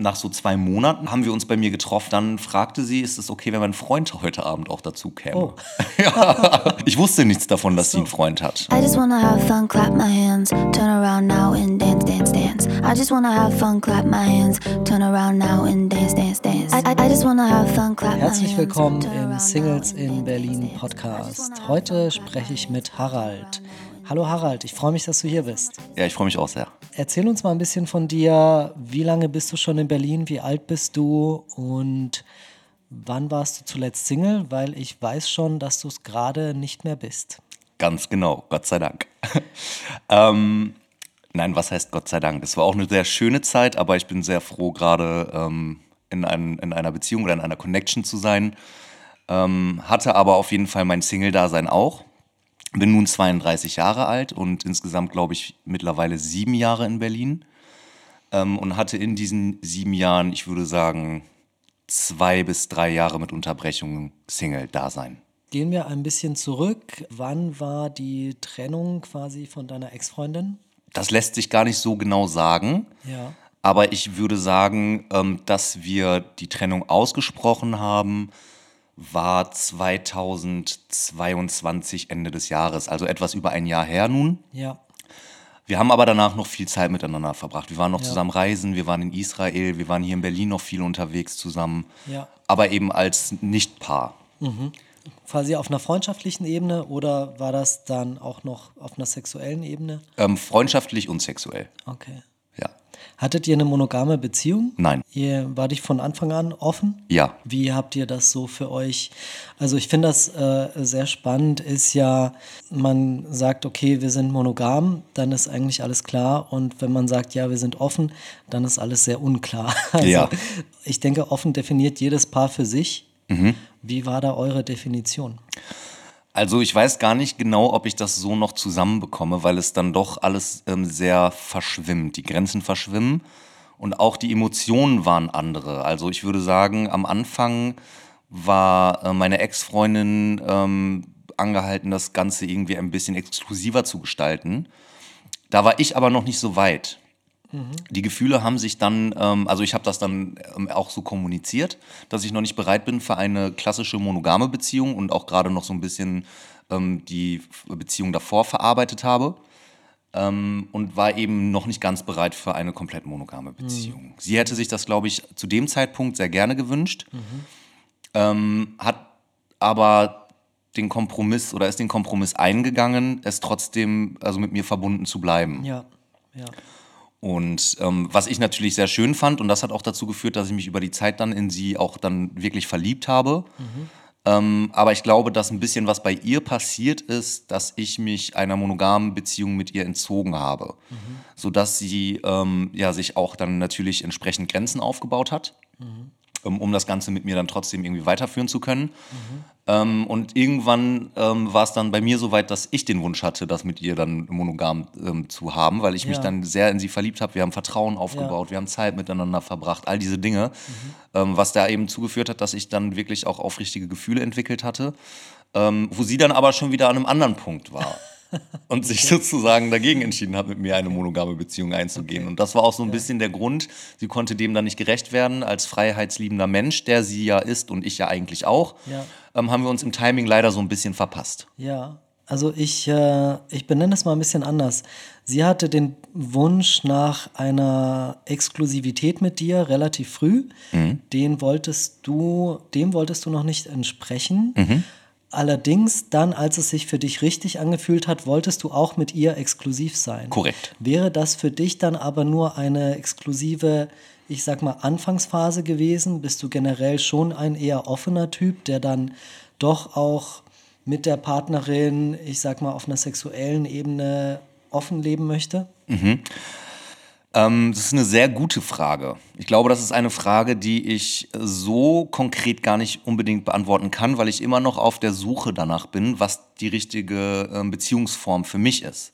nach so zwei Monaten haben wir uns bei mir getroffen. Dann fragte sie, ist es okay, wenn mein Freund heute Abend auch dazu käme? Oh. ja. Ich wusste nichts davon, dass sie einen Freund hat. I just wanna have fun, clap my hands, turn around now and dance, dance, dance. I just wanna have fun, clap my hands, turn around now and dance, dance, dance. I, I, just wanna have fun, clap my hands. Herzlich willkommen im Singles in Berlin Podcast. Heute spreche ich mit Harald. Hallo Harald, ich freue mich, dass du hier bist. Ja, ich freue mich auch sehr. Erzähl uns mal ein bisschen von dir. Wie lange bist du schon in Berlin? Wie alt bist du? Und wann warst du zuletzt Single? Weil ich weiß schon, dass du es gerade nicht mehr bist. Ganz genau, Gott sei Dank. ähm, nein, was heißt Gott sei Dank? Es war auch eine sehr schöne Zeit, aber ich bin sehr froh, gerade ähm, in, ein, in einer Beziehung oder in einer Connection zu sein. Ähm, hatte aber auf jeden Fall mein Single-Dasein auch. Bin nun 32 Jahre alt und insgesamt, glaube ich, mittlerweile sieben Jahre in Berlin. Ähm, und hatte in diesen sieben Jahren, ich würde sagen, zwei bis drei Jahre mit Unterbrechungen Single-Dasein. Gehen wir ein bisschen zurück. Wann war die Trennung quasi von deiner Ex-Freundin? Das lässt sich gar nicht so genau sagen. Ja. Aber ich würde sagen, ähm, dass wir die Trennung ausgesprochen haben, war 2022 Ende des Jahres, also etwas über ein Jahr her nun. Ja. Wir haben aber danach noch viel Zeit miteinander verbracht. Wir waren noch Ja. zusammen reisen, wir waren in Israel, wir waren hier in Berlin noch viel unterwegs zusammen, Ja. aber eben als Nichtpaar. Quasi auf einer freundschaftlichen Ebene oder war das dann auch noch auf einer sexuellen Ebene? Ähm, freundschaftlich und sexuell. Okay. Ja. Hattet ihr eine monogame Beziehung? Nein. Ihr war dich von Anfang an offen? Ja. Wie habt ihr das so für euch? Also ich finde das äh, sehr spannend, ist ja, man sagt, okay, wir sind monogam, dann ist eigentlich alles klar. Und wenn man sagt, ja, wir sind offen, dann ist alles sehr unklar. Also Ja. ich denke, offen definiert jedes Paar für sich. Mhm. Wie war da eure Definition? Also ich weiß gar nicht genau, ob ich das so noch zusammenbekomme, weil es dann doch alles ähm, sehr verschwimmt. Die Grenzen verschwimmen und auch die Emotionen waren andere. Also ich würde sagen, am Anfang war äh, meine Ex-Freundin ähm, angehalten, das Ganze irgendwie ein bisschen exklusiver zu gestalten. Da war ich aber noch nicht so weit. Die Gefühle haben sich dann, ähm, also ich habe das dann ähm, auch so kommuniziert, dass ich noch nicht bereit bin für eine klassische monogame Beziehung und auch gerade noch so ein bisschen ähm, die Beziehung davor verarbeitet habe. Ähm, und war eben noch nicht ganz bereit für eine komplett monogame Beziehung. Sie hätte sich das, glaube ich, zu dem Zeitpunkt sehr gerne gewünscht, ähm, hat aber den Kompromiss oder ist den Kompromiss eingegangen, es trotzdem, also mit mir verbunden zu bleiben. Ja, ja. Und ähm, was ich natürlich sehr schön fand, und das hat auch dazu geführt, dass ich mich über die Zeit dann in sie auch dann wirklich verliebt habe. Ähm, aber ich glaube, dass ein bisschen was bei ihr passiert ist, dass ich mich einer monogamen Beziehung mit ihr entzogen habe. Sodass sie ähm, ja, sich auch dann natürlich entsprechend Grenzen aufgebaut hat, ähm, um das Ganze mit mir dann trotzdem irgendwie weiterführen zu können. Ähm, und irgendwann ähm, war es dann bei mir so weit, dass ich den Wunsch hatte, das mit ihr dann monogam ähm, zu haben, weil ich mich Ja. dann sehr in sie verliebt habe. Wir haben Vertrauen aufgebaut, wir haben Zeit miteinander verbracht, all diese Dinge, ähm, was da eben zugeführt hat, dass ich dann wirklich auch aufrichtige Gefühle entwickelt hatte, ähm, wo sie dann aber schon wieder an einem anderen Punkt war. Und sich sozusagen dagegen entschieden hat, mit mir eine monogame Beziehung einzugehen. Und das war auch so ein bisschen der Grund. Sie konnte dem dann nicht gerecht werden. Als freiheitsliebender Mensch, der sie ja ist und ich ja eigentlich auch, Ja. ähm, haben wir uns im Timing leider so ein bisschen verpasst. Ja, also ich, äh, ich benenne es mal ein bisschen anders. Sie hatte den Wunsch nach einer Exklusivität mit dir relativ früh. Den wolltest du, dem wolltest du noch nicht entsprechen. Allerdings dann, als es sich für dich richtig angefühlt hat, wolltest du auch mit ihr exklusiv sein. Korrekt. Wäre das für dich dann aber nur eine exklusive, ich sag mal, Anfangsphase gewesen? Bist du generell schon ein eher offener Typ, der dann doch auch mit der Partnerin, ich sag mal, auf einer sexuellen Ebene offen leben möchte? Ähm, das ist eine sehr gute Frage. Ich glaube, das ist eine Frage, die ich so konkret gar nicht unbedingt beantworten kann, weil ich immer noch auf der Suche danach bin, was die richtige ähm, Beziehungsform für mich ist.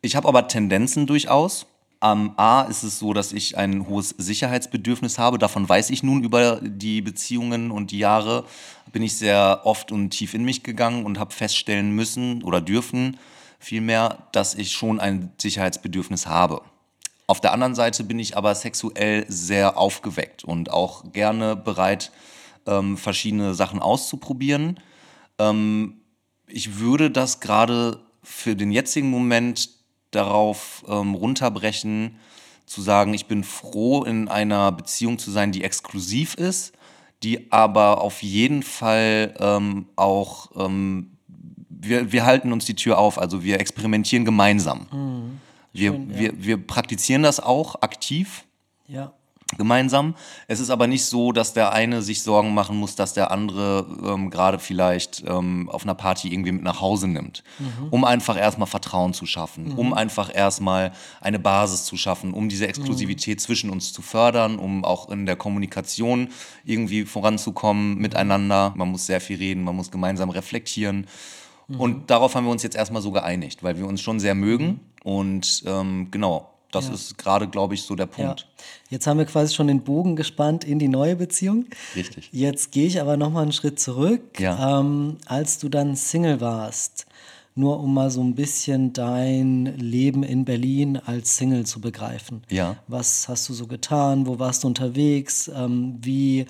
Ich habe aber Tendenzen durchaus. Am A ist es so, dass ich ein hohes Sicherheitsbedürfnis habe. Davon weiß ich nun über die Beziehungen und die Jahre. Bin ich sehr oft und tief in mich gegangen und habe feststellen müssen oder dürfen vielmehr, dass ich schon ein Sicherheitsbedürfnis habe. Auf der anderen Seite bin ich aber sexuell sehr aufgeweckt und auch gerne bereit, ähm, verschiedene Sachen auszuprobieren. Ähm, ich würde das gerade für den jetzigen Moment darauf ähm, runterbrechen, zu sagen, ich bin froh, in einer Beziehung zu sein, die exklusiv ist, die aber auf jeden Fall ähm, auch, ähm, wir, wir halten uns die Tür auf, also wir experimentieren gemeinsam. Mhm. Wir, Schön, ja. wir, wir praktizieren das auch aktiv Ja. gemeinsam. Es ist aber nicht so, dass der eine sich Sorgen machen muss, dass der andere ähm, gerade vielleicht ähm, auf einer Party irgendwie mit nach Hause nimmt, um einfach erstmal Vertrauen zu schaffen, um einfach erstmal eine Basis zu schaffen, um diese Exklusivität zwischen uns zu fördern, um auch in der Kommunikation irgendwie voranzukommen miteinander. Man muss sehr viel reden, man muss gemeinsam reflektieren. Und darauf haben wir uns jetzt erstmal so geeinigt, weil wir uns schon sehr mögen. Und ähm, genau, das Ja. ist gerade, glaube ich, so der ja. Punkt. Jetzt haben wir quasi schon den Bogen gespannt in die neue Beziehung. Richtig. Jetzt gehe ich aber noch mal einen Schritt zurück. Ja. Ähm, als du dann Single warst, nur um mal so ein bisschen dein Leben in Berlin als Single zu begreifen. Ja. Was hast du so getan? Wo warst du unterwegs? Ähm, wie,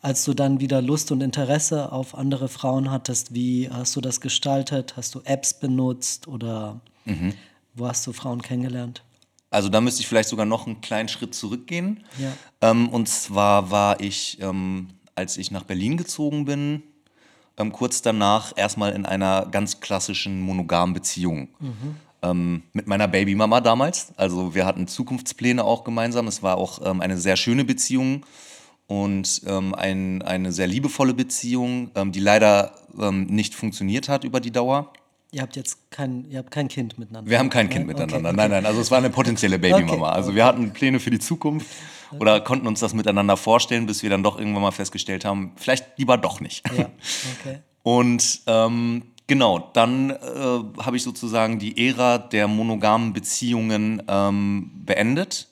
als du dann wieder Lust und Interesse auf andere Frauen hattest, wie hast du das gestaltet? Hast du Apps benutzt oder Mhm. wo hast du Frauen kennengelernt? Also da müsste ich vielleicht sogar noch einen kleinen Schritt zurückgehen. Ja. Ähm, und zwar war ich, ähm, als ich nach Berlin gezogen bin, ähm, kurz danach erstmal in einer ganz klassischen monogamen Beziehung. Ähm, mit meiner Babymama damals. Also wir hatten Zukunftspläne auch gemeinsam. Es war auch ähm, eine sehr schöne Beziehung und ähm, ein, eine sehr liebevolle Beziehung, ähm, die leider ähm, nicht funktioniert hat über die Dauer. Ihr habt jetzt kein, ihr habt kein Kind miteinander. Wir haben kein Kind ne? miteinander. Okay, Nein, nein. Also es war eine potenzielle Babymama. Okay, Also wir hatten Pläne für die Zukunft oder konnten uns das miteinander vorstellen, bis wir dann doch irgendwann mal festgestellt haben, vielleicht lieber doch nicht. Ja, okay. Und ähm, genau, dann äh, habe ich sozusagen die Ära der monogamen Beziehungen ähm, beendet.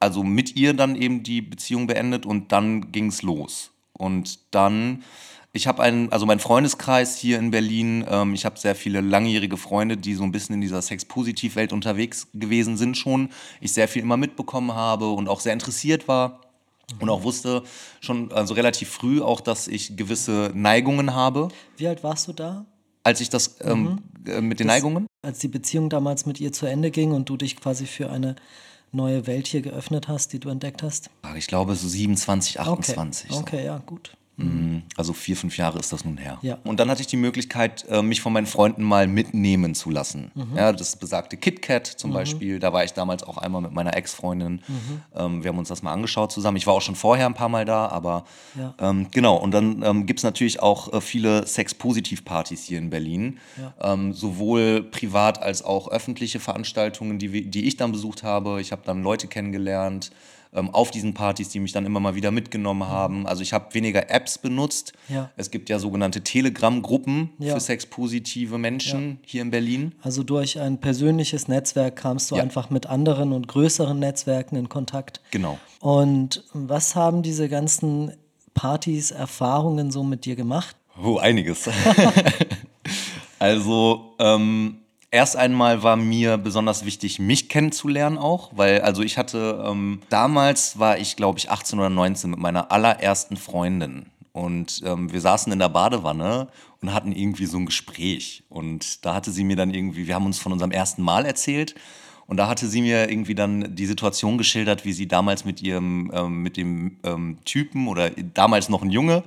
Also mit ihr dann eben die Beziehung beendet und dann ging es los. Und dann, ich habe einen, also mein Freundeskreis hier in Berlin, ähm, ich habe sehr viele langjährige Freunde, die so ein bisschen in dieser Sex-Positiv-Welt unterwegs gewesen sind schon. Ich sehr viel immer mitbekommen habe und auch sehr interessiert war. Und auch wusste schon also relativ früh auch, dass ich gewisse Neigungen habe. Wie alt warst du da, Als ich das ähm, äh, mit den Neigungen? als die Beziehung damals mit ihr zu Ende ging und du dich quasi für eine neue Welt hier geöffnet hast, die du entdeckt hast? Ich glaube so 27, 28. Okay, so. okay ja, gut. Mhm. Also vier, fünf Jahre ist das nun her. Ja. Und dann hatte ich die Möglichkeit, äh, mich von meinen Freunden mal mitnehmen zu lassen. Mhm. Ja, das besagte KitKat zum Beispiel, da war ich damals auch einmal mit meiner Ex-Freundin. Mhm. Ähm, wir haben uns das mal angeschaut zusammen. Ich war auch schon vorher ein paar Mal da, aber Ja. ähm, genau. Und dann ähm, gibt es natürlich auch äh, viele Sex-Positiv-Partys hier in Berlin. Ähm, sowohl privat als auch öffentliche Veranstaltungen, die, die ich dann besucht habe. Ich habe dann Leute kennengelernt ähm, auf diesen Partys, die mich dann immer mal wieder mitgenommen haben. Also ich habe weniger Apps benutzt. Ja. Es gibt ja sogenannte Telegram-Gruppen Ja. für sexpositive Menschen hier in Berlin. Also durch ein persönliches Netzwerk kamst du Ja. einfach mit anderen und größeren Netzwerken in Kontakt. Genau. Und was haben diese ganzen Partys, Erfahrungen so mit dir gemacht? Oh, einiges. also, ähm, erst einmal war mir besonders wichtig, mich kennenzulernen auch, weil, also ich hatte, ähm, damals war ich, glaube ich, 18 oder 19 mit meiner allerersten Freundin. Und ähm, wir saßen in der Badewanne und hatten irgendwie so ein Gespräch. Und da hatte sie mir dann irgendwie, wir haben uns von unserem ersten Mal erzählt. Und da hatte sie mir irgendwie dann die Situation geschildert, wie sie damals mit ihrem, ähm, mit dem ähm, Typen oder damals noch ein Junge,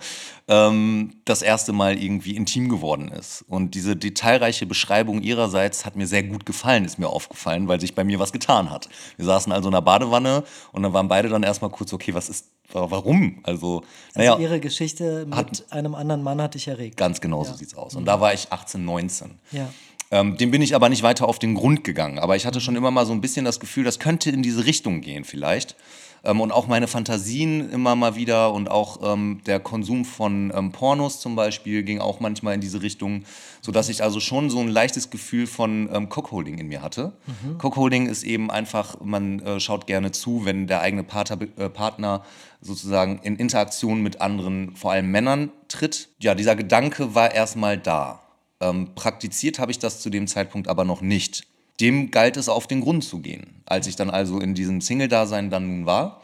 ähm, das erste Mal irgendwie intim geworden ist. Und diese detailreiche Beschreibung ihrerseits hat mir sehr gut gefallen, ist mir aufgefallen, weil sich bei mir was getan hat. Wir saßen also in der Badewanne und dann waren beide dann erstmal kurz, okay, was ist, wa- warum? Also, Also naja, ihre Geschichte mit einem anderen Mann hat dich erregt. ganz genau so sieht's aus. Und da war ich 18, 19. Ja. Ähm, dem bin ich aber nicht weiter auf den Grund gegangen. Aber ich hatte schon immer mal so ein bisschen das Gefühl, das könnte in diese Richtung gehen vielleicht. Ähm, und auch meine Fantasien immer mal wieder und auch ähm, der Konsum von ähm, Pornos zum Beispiel ging auch manchmal in diese Richtung, sodass ich also schon so ein leichtes Gefühl von ähm, Cockholding in mir hatte. Cockholding ist eben einfach, man äh, schaut gerne zu, wenn der eigene Partner, äh, Partner sozusagen in Interaktion mit anderen, vor allem Männern, tritt. Ja, dieser Gedanke war erstmal da. Ähm, praktiziert habe ich das zu dem Zeitpunkt aber noch nicht. dem galt es auf den Grund zu gehen. Als ich dann also in diesem Single-Dasein dann nun war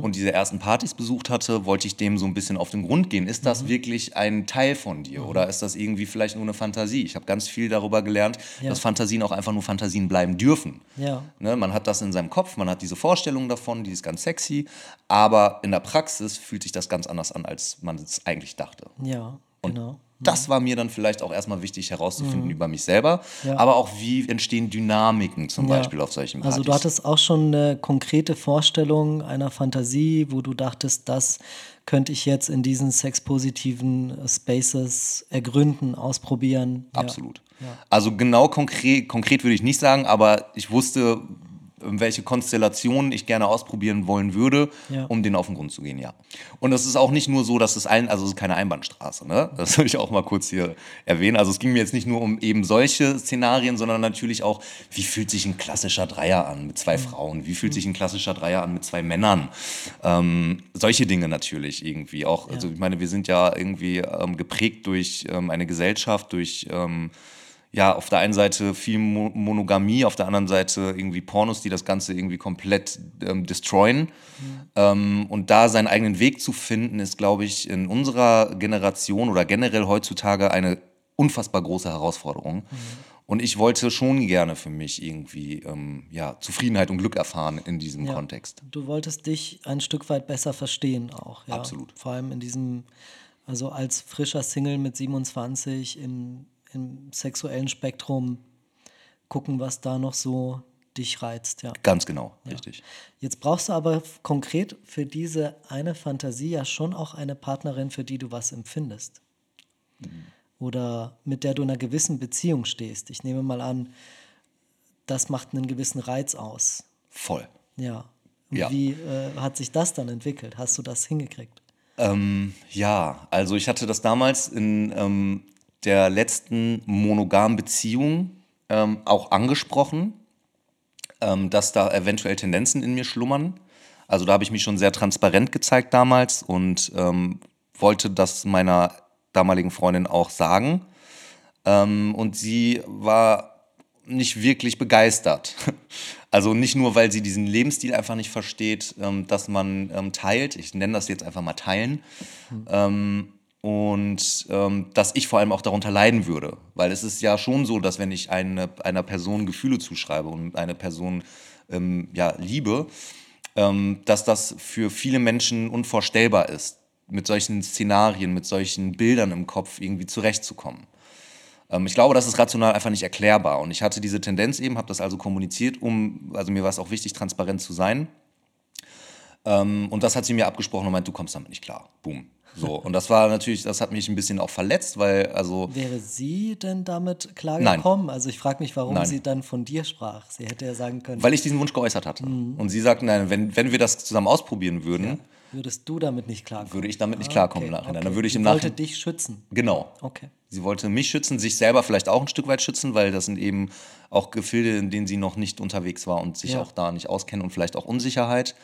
und diese ersten Partys besucht hatte, wollte ich dem so ein bisschen auf den Grund gehen. Ist das wirklich ein Teil von dir oder ist das irgendwie vielleicht nur eine Fantasie? Ich habe ganz viel darüber gelernt, Ja. dass Fantasien auch einfach nur Fantasien bleiben dürfen. Ja. Ne, man hat das in seinem Kopf, man hat diese Vorstellung davon, die ist ganz sexy, aber in der Praxis fühlt sich das ganz anders an, als man es eigentlich dachte. Ja, genau. Das war mir dann vielleicht auch erstmal wichtig herauszufinden über mich selber, Mhm. Ja. aber auch wie entstehen Dynamiken zum Ja. Beispiel auf solchen Partys. Also du hattest auch schon eine konkrete Vorstellung einer Fantasie, wo du dachtest, das könnte ich jetzt in diesen sexpositiven Spaces ergründen, ausprobieren. Ja. Absolut. Also genau konkret, konkret würde ich nicht sagen, aber ich wusste, welche Konstellationen ich gerne ausprobieren wollen würde, Ja. um denen auf den Grund zu gehen, ja. Und es ist auch nicht nur so, dass es ein, also es ist keine Einbahnstraße, ne? Das will ich auch mal kurz hier erwähnen. Also es ging mir jetzt nicht nur um eben solche Szenarien, sondern natürlich auch, wie fühlt sich ein klassischer Dreier an mit zwei Frauen? Wie fühlt sich ein klassischer Dreier an mit zwei Männern? Ähm, solche Dinge natürlich irgendwie auch. Also ich meine, wir sind ja irgendwie ähm, geprägt durch ähm, eine Gesellschaft, durch ähm, ja, auf der einen Seite viel Mo Monogamie, auf der anderen Seite irgendwie Pornos, die das Ganze irgendwie komplett ähm, destroyen. Ähm, und da seinen eigenen Weg zu finden, ist, glaube ich, in unserer Generation oder generell heutzutage eine unfassbar große Herausforderung. Und ich wollte schon gerne für mich irgendwie ähm, ja, Zufriedenheit und Glück erfahren in diesem Ja. Kontext. Du wolltest dich ein Stück weit besser verstehen auch. Ja? Absolut. Vor allem in diesem, also als frischer Single mit 27 im, im sexuellen Spektrum gucken, was da noch so dich reizt. Ja. Ganz genau, richtig. Jetzt brauchst du aber konkret für diese eine Fantasie ja schon auch eine Partnerin, für die du was empfindest. Oder mit der du in einer gewissen Beziehung stehst. Ich nehme mal an, das macht einen gewissen Reiz aus. Voll. Ja. Ja. Wie äh, hat sich das dann entwickelt? Hast du das hingekriegt? Ähm, ja, also ich hatte das damals in ähm, der letzten monogamen Beziehung ähm, auch angesprochen, ähm, dass da eventuell Tendenzen in mir schlummern. Also da habe ich mich schon sehr transparent gezeigt damals und ähm, wollte das meiner damaligen Freundin auch sagen. Ähm, und sie war nicht wirklich begeistert. Also nicht nur, weil sie diesen Lebensstil einfach nicht versteht, ähm, dass man ähm, teilt. Ich nenne das jetzt einfach mal teilen. Ähm, und ähm, dass ich vor allem auch darunter leiden würde. Weil es ist ja schon so, dass wenn ich eine, einer Person Gefühle zuschreibe und eine Person ähm, ja, liebe, ähm, dass das für viele Menschen unvorstellbar ist, mit solchen Szenarien, mit solchen Bildern im Kopf irgendwie zurechtzukommen. Ähm, ich glaube, das ist rational einfach nicht erklärbar. Und ich hatte diese Tendenz eben, habe das also kommuniziert, um, also mir war es auch wichtig, transparent zu sein. Ähm, und das hat sie mir abgesprochen und meint, du kommst damit nicht klar. Boom. So. Und das war natürlich, das hat mich ein bisschen auch verletzt, weil, also, Wäre sie denn damit klargekommen? Also ich frage mich, warum Nein. sie dann von dir sprach. Sie hätte ja sagen können, weil ich diesen Wunsch geäußert hatte. Und sie sagte, nein, wenn, wenn wir das zusammen ausprobieren würden, würdest du damit nicht klarkommen? würde ich damit nicht Ah, klarkommen okay, im Nachhinein. okay. Dann würde ich Sie im wollte Nachhinein. dich schützen. Genau. Okay. Sie wollte mich schützen, sich selber vielleicht auch ein Stück weit schützen, weil das sind eben auch Gefilde, in denen sie noch nicht unterwegs war und sich Ja. auch da nicht auskennt und vielleicht auch Unsicherheit.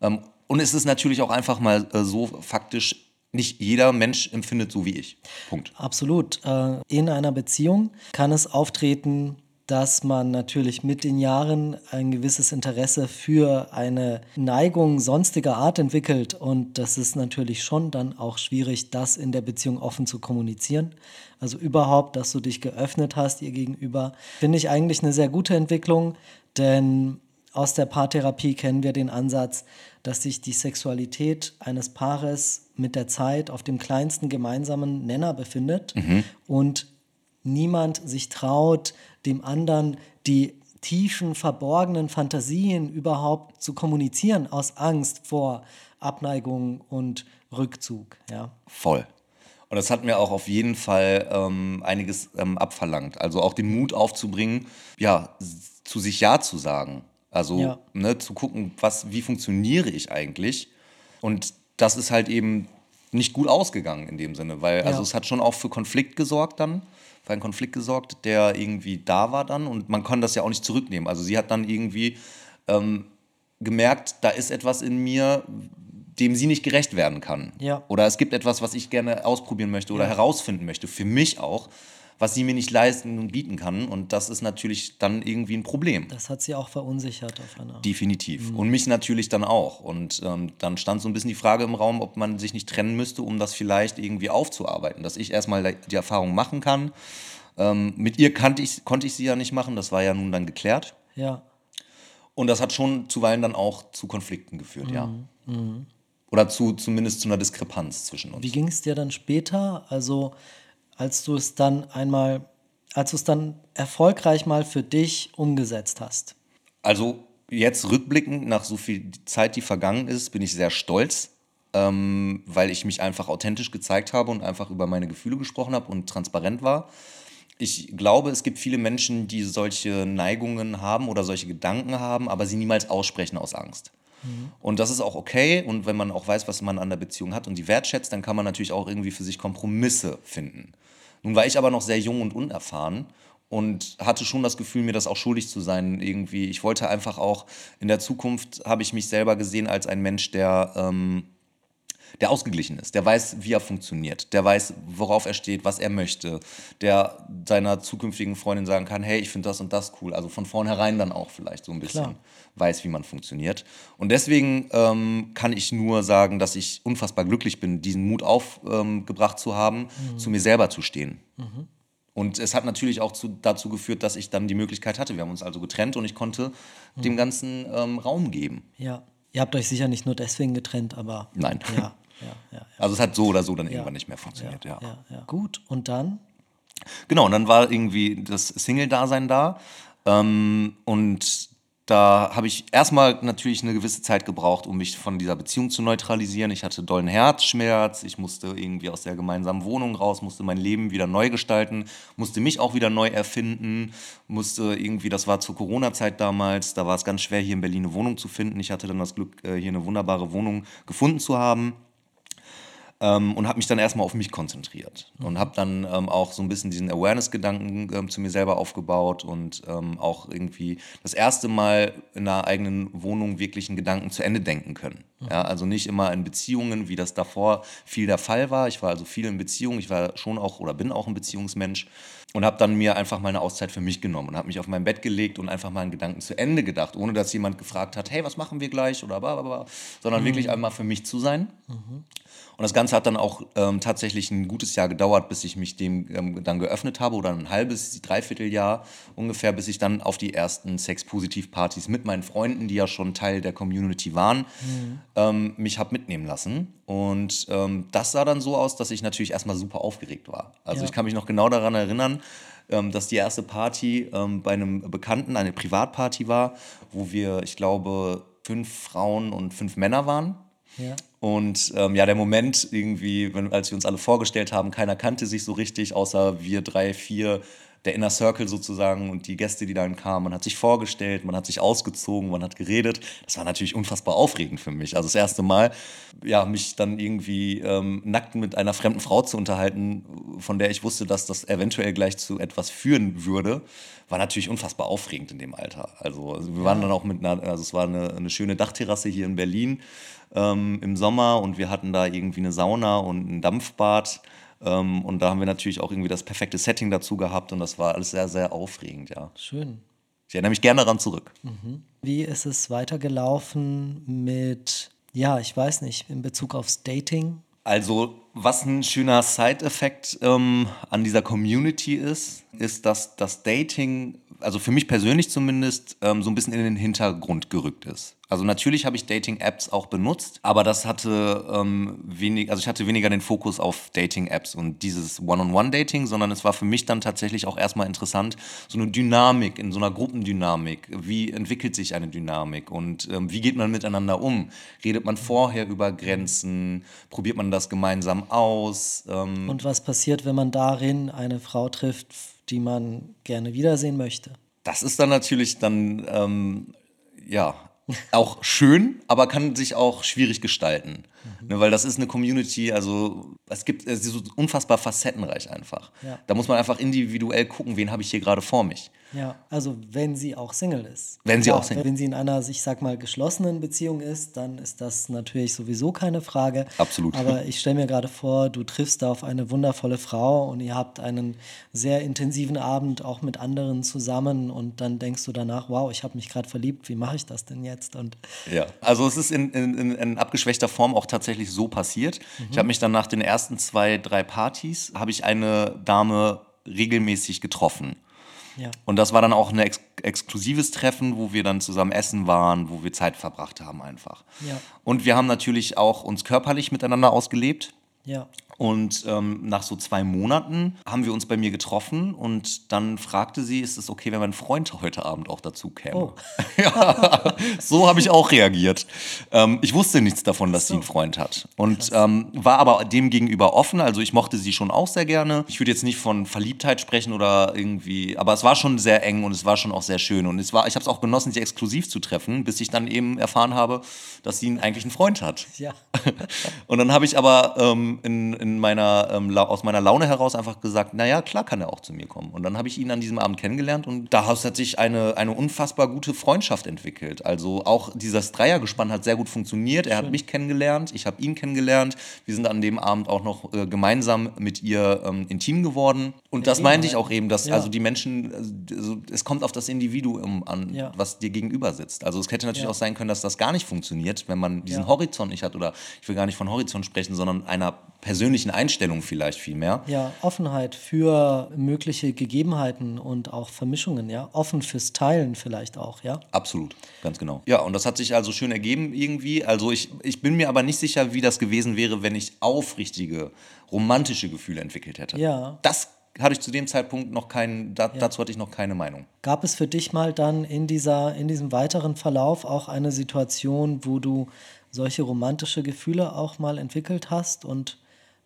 Ähm, und es ist natürlich auch einfach mal äh, so faktisch, nicht jeder Mensch empfindet so wie ich. Punkt. Absolut. Äh, In einer Beziehung kann es auftreten, dass man natürlich mit den Jahren ein gewisses Interesse für eine Neigung sonstiger Art entwickelt. Und das ist natürlich schon dann auch schwierig, das in der Beziehung offen zu kommunizieren. Also überhaupt, dass du dich geöffnet hast ihr gegenüber, finde ich eigentlich eine sehr gute Entwicklung, denn aus der Paartherapie kennen wir den Ansatz, dass sich die Sexualität eines Paares mit der Zeit auf dem kleinsten gemeinsamen Nenner befindet und niemand sich traut, dem anderen die tiefen, verborgenen Fantasien überhaupt zu kommunizieren, aus Angst vor Abneigung und Rückzug. Ja. Voll. Und das hat mir auch auf jeden Fall ähm, einiges ähm, abverlangt. Also auch den Mut aufzubringen, ja, zu sich Ja zu sagen. Also Ja. ne, zu gucken, was, wie funktioniere ich eigentlich. Und das ist halt eben nicht gut ausgegangen in dem Sinne, weil also Ja. es hat schon auch für Konflikt gesorgt dann, für einen Konflikt gesorgt, der irgendwie da war dann und man kann das ja auch nicht zurücknehmen. Also sie hat dann irgendwie ähm, gemerkt, da ist etwas in mir, dem sie nicht gerecht werden kann. Ja. Oder es gibt etwas, was ich gerne ausprobieren möchte oder herausfinden möchte, für mich auch, was sie mir nicht leisten und bieten kann. Und das ist natürlich dann irgendwie ein Problem. Das hat sie auch verunsichert auf einer. Definitiv. Und mich natürlich dann auch. Und ähm, dann stand so ein bisschen die Frage im Raum, ob man sich nicht trennen müsste, um das vielleicht irgendwie aufzuarbeiten. Dass ich erstmal die Erfahrung machen kann. Ähm, mit ihr kannte ich, konnte ich sie ja nicht machen, das war ja nun dann geklärt. ja. Und das hat schon zuweilen dann auch zu Konflikten geführt, ja. Oder zu, zumindest zu einer Diskrepanz zwischen uns. Wie ging es dir dann später? Also, als du es dann einmal, als du es dann erfolgreich mal für dich umgesetzt hast. Also jetzt rückblickend, nach so viel Zeit, die vergangen ist, bin ich sehr stolz, ähm, weil ich mich einfach authentisch gezeigt habe und einfach über meine Gefühle gesprochen habe und transparent war. Ich glaube, es gibt viele Menschen, die solche Neigungen haben oder solche Gedanken haben, aber sie niemals aussprechen aus Angst. Und das ist auch okay. Und wenn man auch weiß, was man an der Beziehung hat und die wertschätzt, dann kann man natürlich auch irgendwie für sich Kompromisse finden. Nun war ich aber noch sehr jung und unerfahren und hatte schon das Gefühl, mir das auch schuldig zu sein. Irgendwie, ich wollte einfach auch in der Zukunft habe ich mich selber gesehen als ein Mensch, der ähm, der ausgeglichen ist, der weiß, wie er funktioniert, der weiß, worauf er steht, was er möchte, der seiner zukünftigen Freundin sagen kann, hey, ich finde das und das cool. Also von vornherein dann auch vielleicht so ein bisschen Klar. weiß, wie man funktioniert. Und deswegen ähm, kann ich nur sagen, dass ich unfassbar glücklich bin, diesen Mut aufgebracht ähm, zu haben, zu mir selber zu stehen. Und es hat natürlich auch zu, dazu geführt, dass ich dann die Möglichkeit hatte. Wir haben uns also getrennt und ich konnte dem Ganzen ähm, Raum geben. Ja. Ihr habt euch sicher nicht nur deswegen getrennt, aber. Nein. Ja, ja. Also es hat so oder so dann irgendwann nicht mehr funktioniert, ja. ja, ja. Gut, und dann? Genau, und dann war irgendwie das Single-Dasein da. Ähm, und da habe ich erstmal natürlich eine gewisse Zeit gebraucht, um mich von dieser Beziehung zu neutralisieren. Ich hatte dollen Herzschmerz, ich musste irgendwie aus der gemeinsamen Wohnung raus, musste mein Leben wieder neu gestalten, musste mich auch wieder neu erfinden, musste irgendwie, das war zur Corona-Zeit damals, da war es ganz schwer, hier in Berlin eine Wohnung zu finden. Ich hatte dann das Glück, äh, hier eine wunderbare Wohnung gefunden zu haben ähm, und habe mich dann erstmal auf mich konzentriert und habe dann ähm, auch so ein bisschen diesen Awareness-Gedanken ähm, zu mir selber aufgebaut und ähm, auch irgendwie das erste Mal in einer eigenen Wohnung wirklich einen Gedanken zu Ende denken können. Ja, also nicht immer in Beziehungen, wie das davor viel der Fall war. Ich war also viel in Beziehungen, ich war schon auch oder bin auch ein Beziehungsmensch und habe dann mir einfach mal eine Auszeit für mich genommen und habe mich auf mein Bett gelegt und einfach mal einen Gedanken zu Ende gedacht, ohne dass jemand gefragt hat, hey, was machen wir gleich oder bla bla bla, sondern wirklich einmal für mich zu sein. Und das Ganze hat dann auch ähm, tatsächlich ein gutes Jahr gedauert, bis ich mich dem ähm, dann geöffnet habe oder ein halbes, dreiviertel Jahr ungefähr, bis ich dann auf die ersten Sex-Positiv-Partys mit meinen Freunden, die ja schon Teil der Community waren, ähm, mich habe mitnehmen lassen. Und ähm, das sah dann so aus, dass ich natürlich erstmal super aufgeregt war. Also Ja. ich kann mich noch genau daran erinnern, ähm, dass die erste Party ähm, bei einem Bekannten eine Privatparty war, wo wir, ich glaube, fünf Frauen und fünf Männer waren. Und ähm, ja, der Moment irgendwie, wenn, als wir uns alle vorgestellt haben, keiner kannte sich so richtig, außer wir drei, vier, der Inner Circle sozusagen und die Gäste, die dann kamen. Man hat sich vorgestellt, man hat sich ausgezogen, man hat geredet. Das war natürlich unfassbar aufregend für mich. Also das erste Mal, ja, mich dann irgendwie ähm, nackt mit einer fremden Frau zu unterhalten, von der ich wusste, dass das eventuell gleich zu etwas führen würde, war natürlich unfassbar aufregend in dem Alter. Also, also wir waren dann auch mit einer, also es war eine, eine schöne Dachterrasse hier in Berlin ähm, im Sommer und wir hatten da irgendwie eine Sauna und ein Dampfbad. Ähm, und da haben wir natürlich auch irgendwie das perfekte Setting dazu gehabt und das war alles sehr, sehr aufregend, ja. Schön. Ich erinnere mich gerne daran zurück. Wie ist es weitergelaufen mit, ja, ich weiß nicht, in Bezug aufs Dating? Also, was ein schöner Side-Effekt ähm, an dieser Community ist, ist, dass das Dating, also für mich persönlich zumindest, ähm, so ein bisschen in den Hintergrund gerückt ist. Also natürlich habe ich Dating-Apps auch benutzt, aber das hatte ähm, wenig, also ich hatte weniger den Fokus auf Dating-Apps und dieses One-on-One-Dating, sondern es war für mich dann tatsächlich auch erstmal interessant, so eine Dynamik, in so einer Gruppendynamik. Wie entwickelt sich eine Dynamik und ähm, wie geht man miteinander um? Redet man vorher über Grenzen? Probiert man das gemeinsam aus? Ähm, Und was passiert, wenn man darin eine Frau trifft, die man gerne wiedersehen möchte? Das ist dann natürlich dann, ähm, ja, auch schön, aber kann sich auch schwierig gestalten. Ne, weil das ist eine Community, also es gibt, es ist so unfassbar facettenreich einfach. Ja. Da muss man einfach individuell gucken, wen habe ich hier gerade vor mich. Ja, also wenn sie auch Single ist. Wenn sie Klar, auch Single- Wenn sie in einer, ich sag mal, geschlossenen Beziehung ist, dann ist das natürlich sowieso keine Frage. Absolut. Aber ich stelle mir gerade vor, du triffst da auf eine wundervolle Frau und ihr habt einen sehr intensiven Abend auch mit anderen zusammen und dann denkst du danach, wow, ich habe mich gerade verliebt, wie mache ich das denn jetzt? Und Ja, also es ist in, in, in, in abgeschwächter Form auch tatsächlich so passiert. Ich habe mich dann nach den ersten zwei, drei Partys, habe ich eine Dame regelmäßig getroffen. Ja, Und das war dann auch ein ex exklusives Treffen, wo wir dann zusammen essen waren, wo wir Zeit verbracht haben einfach. Ja. Und wir haben natürlich auch uns körperlich miteinander ausgelebt. ja, Und ähm, nach so zwei Monaten haben wir uns bei mir getroffen und dann fragte sie, ist es okay, wenn mein Freund heute Abend auch dazu käme? Oh. ja, so habe ich auch reagiert. Ähm, ich wusste nichts davon, dass sie einen Freund hat und ähm, war aber dem gegenüber offen. Also ich mochte sie schon auch sehr gerne. Ich würde jetzt nicht von Verliebtheit sprechen oder irgendwie, aber es war schon sehr eng und es war schon auch sehr schön und es war, ich habe es auch genossen, sie exklusiv zu treffen, bis ich dann eben erfahren habe, dass sie eigentlich einen Freund hat. ja. Und dann habe ich aber ähm, in, in meiner, ähm, aus meiner Laune heraus einfach gesagt, naja, klar kann er auch zu mir kommen. Und dann habe ich ihn an diesem Abend kennengelernt und daraus hat sich eine, eine unfassbar gute Freundschaft entwickelt. Also auch dieses Dreiergespann hat sehr gut funktioniert. Er hat mich kennengelernt, ich habe ihn kennengelernt. Wir sind an dem Abend auch noch äh, gemeinsam mit ihr ähm, intim geworden. Und das meinte ich auch eben, dass Ja. also die Menschen, also es kommt auf das Individuum an, Ja. was dir gegenüber sitzt. Also es hätte natürlich Ja. auch sein können, dass das gar nicht funktioniert, wenn man diesen Ja. Horizont nicht hat oder ich will gar nicht von Horizont sprechen, sondern einer persönlichen Einstellung vielleicht viel mehr. Ja, Offenheit für mögliche Gegebenheiten und auch Vermischungen, ja. Offen fürs Teilen vielleicht auch, ja. Absolut, ganz genau. Ja, und das hat sich also schön ergeben irgendwie. Also ich, ich bin mir aber nicht sicher, wie das gewesen wäre, wenn ich aufrichtige, romantische Gefühle entwickelt hätte. Ja. Das hatte ich zu dem Zeitpunkt noch keinen, da, dazu hatte ich noch keine Meinung. Gab es für dich mal dann in, dieser, in diesem weiteren Verlauf auch eine Situation, wo du solche romantische Gefühle auch mal entwickelt hast und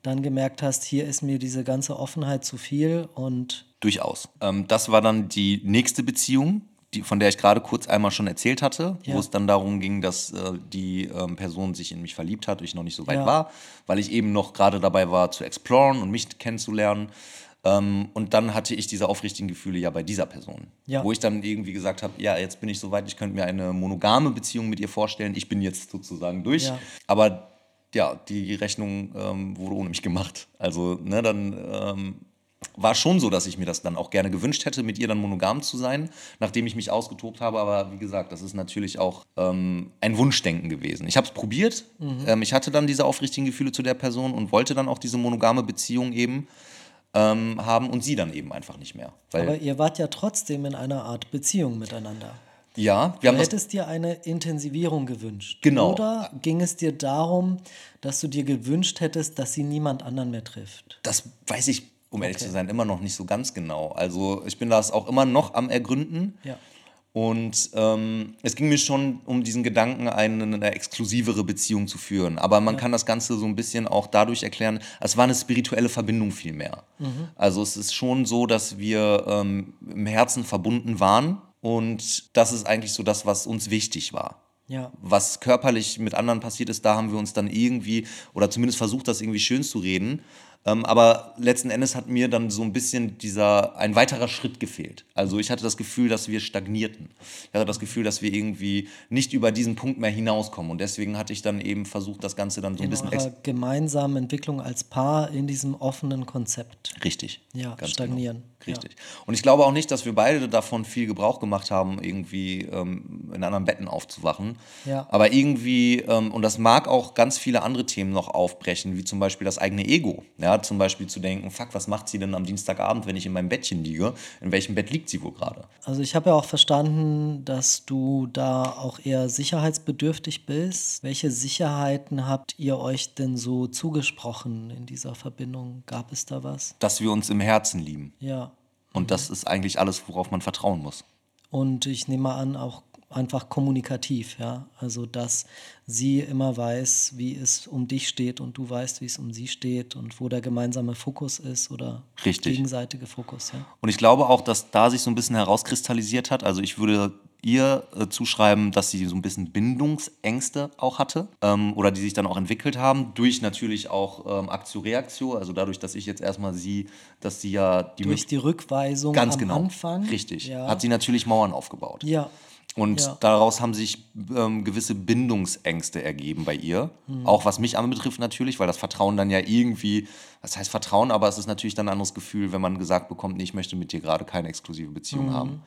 dann gemerkt hast, hier ist mir diese ganze Offenheit zu viel und Durchaus. Ähm, das war dann die nächste Beziehung, die, von der ich gerade kurz einmal schon erzählt hatte, Ja. wo es dann darum ging, dass äh, die ähm, Person sich in mich verliebt hat, ich noch nicht so weit Ja. war, weil ich eben noch gerade dabei war zu exploren und mich kennenzulernen. Ähm, und dann hatte ich diese aufrichtigen Gefühle ja bei dieser Person, Ja. wo ich dann irgendwie gesagt habe, ja, jetzt bin ich so weit, ich könnte mir eine monogame Beziehung mit ihr vorstellen. Ich bin jetzt sozusagen durch. Aber ja, die Rechnung ähm, wurde ohne mich gemacht. Also, ne, dann ähm, war schon so, dass ich mir das dann auch gerne gewünscht hätte, mit ihr dann monogam zu sein, nachdem ich mich ausgetobt habe. Aber wie gesagt, das ist natürlich auch ähm, ein Wunschdenken gewesen. Ich habe es probiert. Ähm, ich hatte dann diese aufrichtigen Gefühle zu der Person und wollte dann auch diese monogame Beziehung eben ähm, haben und sie dann eben einfach nicht mehr. Aber ihr wart ja trotzdem in einer Art Beziehung miteinander. Ja, wir haben Du hättest dir eine Intensivierung gewünscht. Genau. Oder ging es dir darum, dass du dir gewünscht hättest, dass sie niemand anderen mehr trifft? Das weiß ich, um ehrlich Okay. zu sein, immer noch nicht so ganz genau. Also ich bin das auch immer noch am Ergründen. Ja. Und ähm, es ging mir schon um diesen Gedanken, eine, eine exklusivere Beziehung zu führen. Aber man kann das Ganze so ein bisschen auch dadurch erklären, es war eine spirituelle Verbindung vielmehr. Also es ist schon so, dass wir ähm, im Herzen verbunden waren. Und das ist eigentlich so das, was uns wichtig war. Ja. Was körperlich mit anderen passiert ist, da haben wir uns dann irgendwie, oder zumindest versucht, das irgendwie schön zu reden. Ähm, aber letzten Endes hat mir dann so ein bisschen dieser, ein weiterer Schritt gefehlt. Also ich hatte das Gefühl, dass wir stagnierten. Ich hatte das Gefühl, dass wir irgendwie nicht über diesen Punkt mehr hinauskommen. Und deswegen hatte ich dann eben versucht, das Ganze dann so ein In bisschen eurer gemeinsamen Entwicklung als Paar in diesem offenen Konzept. Richtig. Ja, Ganz stagnieren. Genau. Richtig. Und ich glaube auch nicht, dass wir beide davon viel Gebrauch gemacht haben, irgendwie ähm, in anderen Betten aufzuwachen. Ja. Aber irgendwie, ähm, und das mag auch ganz viele andere Themen noch aufbrechen, wie zum Beispiel das eigene Ego. Ja, zum Beispiel zu denken, fuck, was macht sie denn am Dienstagabend, wenn ich in meinem Bettchen liege? In welchem Bett liegt sie wohl gerade? Also ich habe ja auch verstanden, dass du da auch eher sicherheitsbedürftig bist. Welche Sicherheiten habt ihr euch denn so zugesprochen in dieser Verbindung? Gab es da was? Dass wir uns im Herzen lieben. Ja. Und das ist eigentlich alles, worauf man vertrauen muss. Und ich nehme mal an, auch einfach kommunikativ, ja. Also dass sie immer weiß, wie es um dich steht und du weißt, wie es um sie steht und wo der gemeinsame Fokus ist oder Richtig. gegenseitige Fokus, ja. Und ich glaube auch, dass da sich so ein bisschen herauskristallisiert hat. Also ich würde ihr äh, zuschreiben, dass sie so ein bisschen Bindungsängste auch hatte ähm, oder die sich dann auch entwickelt haben durch natürlich auch ähm, Aktio-Reaktio, also dadurch, dass ich jetzt erstmal sie, dass sie ja die Durch die Rückweisung ganz am genau Anfang. richtig Ja. hat sie natürlich Mauern aufgebaut. ja. Und Ja. daraus haben sich ähm, gewisse Bindungsängste ergeben bei ihr. Mhm. Auch was mich anbetrifft natürlich, weil das Vertrauen dann ja irgendwie, was heißt Vertrauen, aber es ist natürlich dann ein anderes Gefühl, wenn man gesagt bekommt, nee, ich möchte mit dir gerade keine exklusive Mhm. Beziehung haben.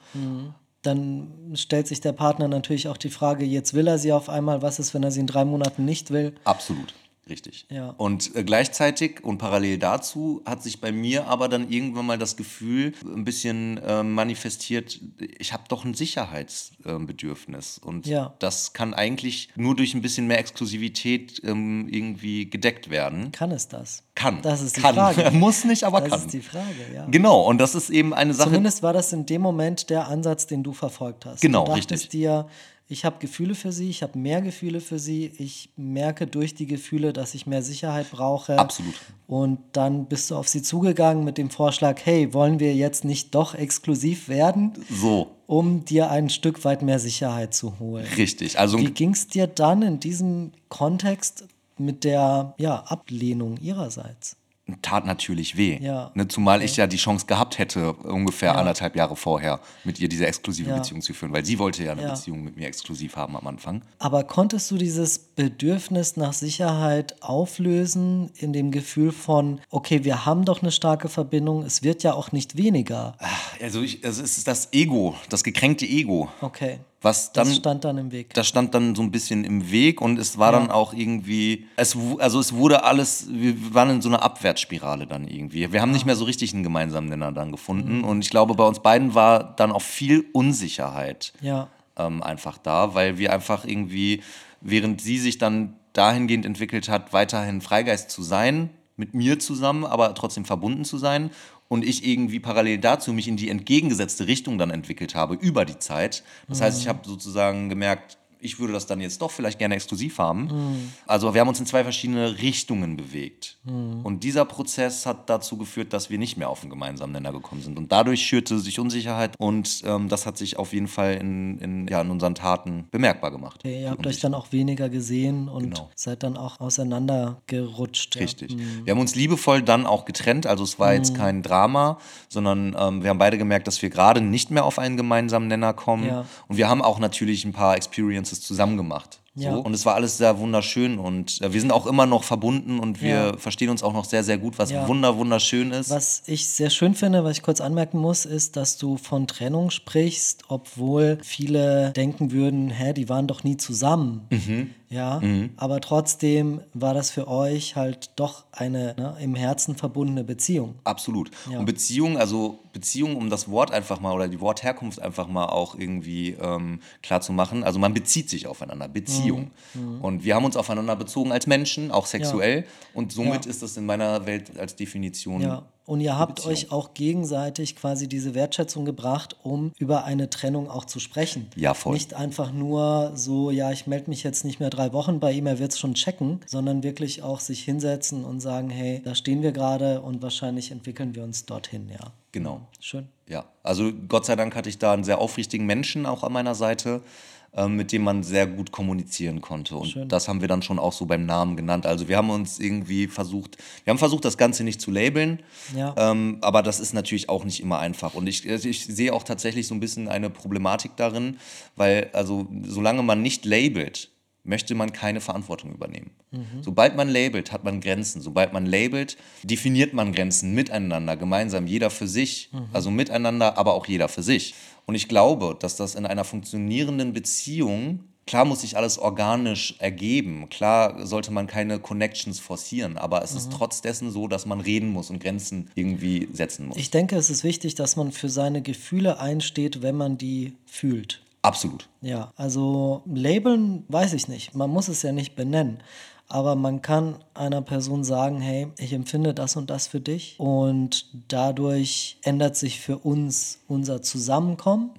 Dann stellt sich der Partner natürlich auch die Frage, jetzt will er sie auf einmal, was ist, wenn er sie in drei Monaten nicht will? Absolut. Richtig. Ja. Und äh, gleichzeitig und parallel dazu hat sich bei mir aber dann irgendwann mal das Gefühl ein bisschen äh, manifestiert, ich habe doch ein Sicherheitsbedürfnis. und Ja. das kann eigentlich nur durch ein bisschen mehr Exklusivität ähm, irgendwie gedeckt werden. Kann es das? Kann. Das ist die kann. Frage. Muss nicht, aber das kann. ist die Frage, ja. Genau, und das ist eben eine Sache. Zumindest war das in dem Moment der Ansatz, den du verfolgt hast. Genau, du dachtest richtig. dir, ich habe Gefühle für sie, ich habe mehr Gefühle für sie, ich merke durch die Gefühle, dass ich mehr Sicherheit brauche. Absolut. Und dann bist du auf sie zugegangen mit dem Vorschlag, hey, wollen wir jetzt nicht doch exklusiv werden, So, um dir ein Stück weit mehr Sicherheit zu holen? richtig. Also Wie ging es dir dann in diesem Kontext mit der ja, Ablehnung ihrerseits? Tat natürlich weh. Ja. Ne, zumal ich ja die Chance gehabt hätte, ungefähr anderthalb Jahre vorher mit ihr diese exklusive Ja. Beziehung zu führen, weil sie wollte ja eine Ja. Beziehung mit mir exklusiv haben am Anfang. Aber konntest du dieses Bedürfnis nach Sicherheit auflösen in dem Gefühl von, okay, wir haben doch eine starke Verbindung, es wird ja auch nicht weniger. Also ich, es ist das Ego, das gekränkte Ego, Okay. Was Das dann stand dann im Weg. das stand dann so ein bisschen im Weg und es war Ja. dann auch irgendwie, es, also es wurde alles, wir waren in so einer Abwärtsspirale dann irgendwie. Wir haben nicht mehr so richtig einen gemeinsamen Nenner dann gefunden Mhm. und ich glaube, bei uns beiden war dann auch viel Unsicherheit Ja. ähm, einfach da, weil wir einfach irgendwie, während sie sich dann dahingehend entwickelt hat, weiterhin Freigeist zu sein, mit mir zusammen, aber trotzdem verbunden zu sein und ich irgendwie parallel dazu mich in die entgegengesetzte Richtung dann entwickelt habe über die Zeit. Das heißt, ich habe sozusagen gemerkt, ich würde das dann jetzt doch vielleicht gerne exklusiv haben. Also wir haben uns in zwei verschiedene Richtungen bewegt. Und dieser Prozess hat dazu geführt, dass wir nicht mehr auf einen gemeinsamen Nenner gekommen sind. Und dadurch schürte sich Unsicherheit und ähm, das hat sich auf jeden Fall in, in, ja, in unseren Taten bemerkbar gemacht. Okay, ihr habt euch dann auch weniger gesehen und Genau. seid dann auch auseinandergerutscht. Ja. Richtig. Wir haben uns liebevoll dann auch getrennt. Also es war Mhm. jetzt kein Drama, sondern ähm, wir haben beide gemerkt, dass wir gerade nicht mehr auf einen gemeinsamen Nenner kommen. Ja. Und wir haben auch natürlich ein paar Experiences zusammen gemacht. So. Ja. Und es war alles sehr wunderschön und äh, wir sind auch immer noch verbunden und wir Ja. verstehen uns auch noch sehr, sehr gut, was Ja. wunder, wunderschön ist. Was ich sehr schön finde, was ich kurz anmerken muss, ist, dass du von Trennung sprichst, obwohl viele denken würden, hä, die waren doch nie zusammen. Mhm. Ja, aber trotzdem war das für euch halt doch eine ne, im Herzen verbundene Beziehung. Absolut. Ja. Und Beziehung, also Beziehung, um das Wort einfach mal oder die Wortherkunft einfach mal auch irgendwie ähm, klar zu machen. Also man bezieht sich aufeinander, Beziehung. Mhm. Und wir haben uns aufeinander bezogen als Menschen, auch sexuell. Und somit Ja. ist das in meiner Welt als Definition. Und ihr habt Beziehung. euch auch gegenseitig quasi diese Wertschätzung gebracht, um über eine Trennung auch zu sprechen. Ja, voll. Nicht einfach nur so, ja, ich melde mich jetzt nicht mehr drei Wochen bei ihm, er wird es schon checken, sondern wirklich auch sich hinsetzen und sagen, hey, da stehen wir gerade und wahrscheinlich entwickeln wir uns dorthin, ja. Genau. Schön. Ja, also Gott sei Dank hatte ich da einen sehr aufrichtigen Menschen auch an meiner Seite, mit dem man sehr gut kommunizieren konnte. Und Schön. das haben wir dann schon auch so beim Namen genannt. Also wir haben uns irgendwie versucht, wir haben versucht, das Ganze nicht zu labeln, Ja. ähm, aber das ist natürlich auch nicht immer einfach. Und ich, also ich sehe auch tatsächlich so ein bisschen eine Problematik darin, weil also solange man nicht labelt, möchte man keine Verantwortung übernehmen. Sobald man labelt, hat man Grenzen. Sobald man labelt, definiert man Grenzen miteinander, gemeinsam, jeder für sich. Also miteinander, aber auch jeder für sich. Und ich glaube, dass das in einer funktionierenden Beziehung, klar muss sich alles organisch ergeben, klar sollte man keine Connections forcieren, aber es ist trotz dessen so, dass man reden muss und Grenzen irgendwie setzen muss. Ich denke, es ist wichtig, dass man für seine Gefühle einsteht, wenn man die fühlt. Absolut. Ja, also labeln weiß ich nicht. Man muss es ja nicht benennen. Aber man kann einer Person sagen, hey, ich empfinde das und das für dich. Und dadurch ändert sich für uns unser Zusammenkommen.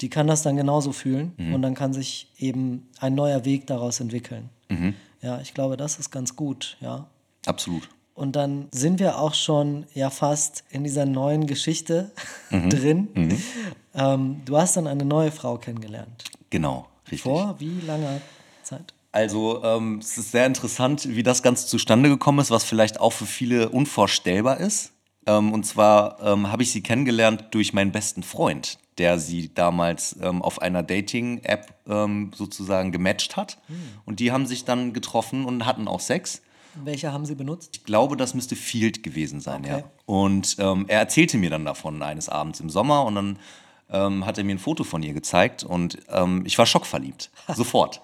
die kann das dann genauso fühlen Mhm. und dann kann sich eben ein neuer Weg daraus entwickeln. Mhm. Ja, ich glaube, das ist ganz gut, ja. Absolut. Und dann sind wir auch schon ja fast in dieser neuen Geschichte Mhm. drin. Ähm, du hast dann eine neue Frau kennengelernt. Genau, richtig. Vor wie langer Zeit? Also ähm, es ist sehr interessant, wie das Ganze zustande gekommen ist, was vielleicht auch für viele unvorstellbar ist. Ähm, und zwar ähm, habe ich sie kennengelernt durch meinen besten Freund, der sie damals ähm, auf einer Dating-App ähm, sozusagen gematcht hat. Und die haben sich dann getroffen und hatten auch Sex. Welche haben sie benutzt? Ich glaube, das müsste Field gewesen sein, Okay. ja. Und ähm, er erzählte mir dann davon eines Abends im Sommer und dann hat er mir ein Foto von ihr gezeigt und ich war schockverliebt. Sofort.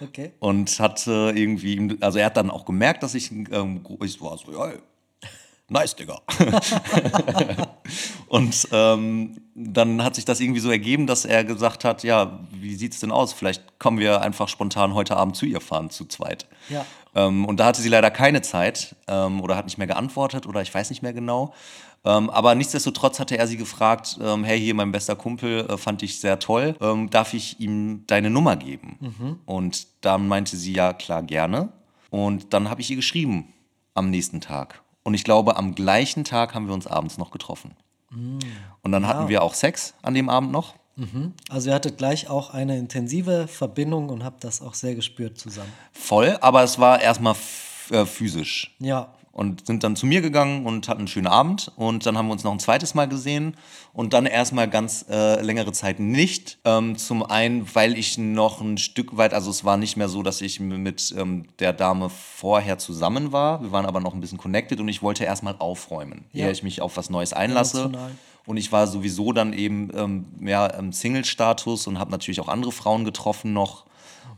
Okay. Und hat äh, irgendwie, also er hat dann auch gemerkt, dass ich, ähm, ich war so, ja, nice, Digga. und ähm, dann hat sich das irgendwie so ergeben, dass er gesagt hat, ja, wie sieht's denn aus? Vielleicht kommen wir einfach spontan heute Abend zu ihr fahren, zu zweit. Ja. Ähm, und da hatte sie leider keine Zeit ähm, oder hat nicht mehr geantwortet oder ich weiß nicht mehr genau. Ähm, aber nichtsdestotrotz hatte er sie gefragt, ähm, hey, hier mein bester Kumpel, äh, fand ich sehr toll, ähm, darf ich ihm deine Nummer geben? Und dann meinte sie, ja, klar, gerne. Und dann habe ich ihr geschrieben am nächsten Tag. Und ich glaube, am gleichen Tag haben wir uns abends noch getroffen. Und dann hatten wir auch Sex an dem Abend noch. Also ihr hattet gleich auch eine intensive Verbindung und habt das auch sehr gespürt zusammen. Voll, aber es war erstmal äh, physisch. Ja, und sind dann zu mir gegangen und hatten einen schönen Abend. Und dann haben wir uns noch ein zweites Mal gesehen und dann erstmal ganz äh, längere Zeit nicht. Ähm, zum einen, weil ich noch ein Stück weit, also es war nicht mehr so, dass ich mit ähm, der Dame vorher zusammen war. Wir waren aber noch ein bisschen connected und ich wollte erstmal aufräumen, Ja. ehe ich mich auf was Neues einlasse. Emotional. Und ich war sowieso dann eben ähm, ja, im Single-Status und habe natürlich auch andere Frauen getroffen noch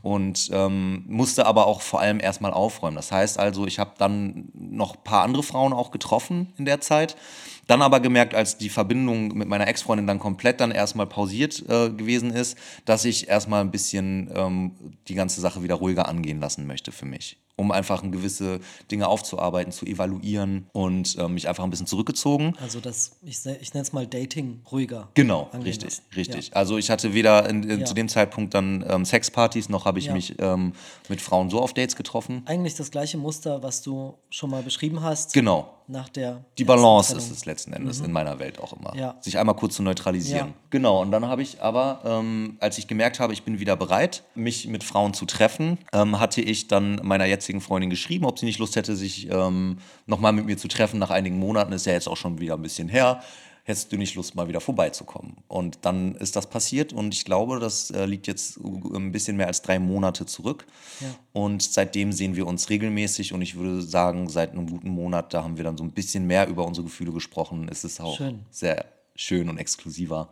und ähm, musste aber auch vor allem erstmal aufräumen. Das heißt also, ich habe dann noch ein paar andere Frauen auch getroffen in der Zeit. Dann aber gemerkt, als die Verbindung mit meiner Ex-Freundin dann komplett dann erstmal pausiert äh, gewesen ist, dass ich erstmal ein bisschen ähm, die ganze Sache wieder ruhiger angehen lassen möchte für mich. Um einfach gewisse Dinge aufzuarbeiten, zu evaluieren und ähm, mich einfach ein bisschen zurückgezogen. also das, ich, ich nenne es mal Dating ruhiger. Genau, richtig, lassen. richtig. Also ich hatte weder in, in, Ja. zu dem Zeitpunkt dann ähm, Sexpartys, noch habe ich Ja. mich ähm, mit Frauen so auf Dates getroffen. Eigentlich das gleiche Muster, was du schon mal beschrieben hast. Genau. Nach der Die Balance Trennung. ist es letzten Endes in meiner Welt auch immer. Ja. Sich einmal kurz zu neutralisieren. Ja. Genau, und dann habe ich aber, ähm, als ich gemerkt habe, ich bin wieder bereit, mich mit Frauen zu treffen, ähm, hatte ich dann meiner jetzigen Freundin geschrieben, ob sie nicht Lust hätte, sich ähm, nochmal mit mir zu treffen. Nach einigen Monaten ist ja jetzt auch schon wieder ein bisschen her. Hättest du nicht Lust, mal wieder vorbeizukommen? Und dann ist das passiert und ich glaube, das äh, liegt jetzt ein bisschen mehr als drei Monate zurück. Ja. Und seitdem sehen wir uns regelmäßig und ich würde sagen, seit einem guten Monat, da haben wir dann so ein bisschen mehr über unsere Gefühle gesprochen. Es ist auch Schön. sehr schön und exklusiver.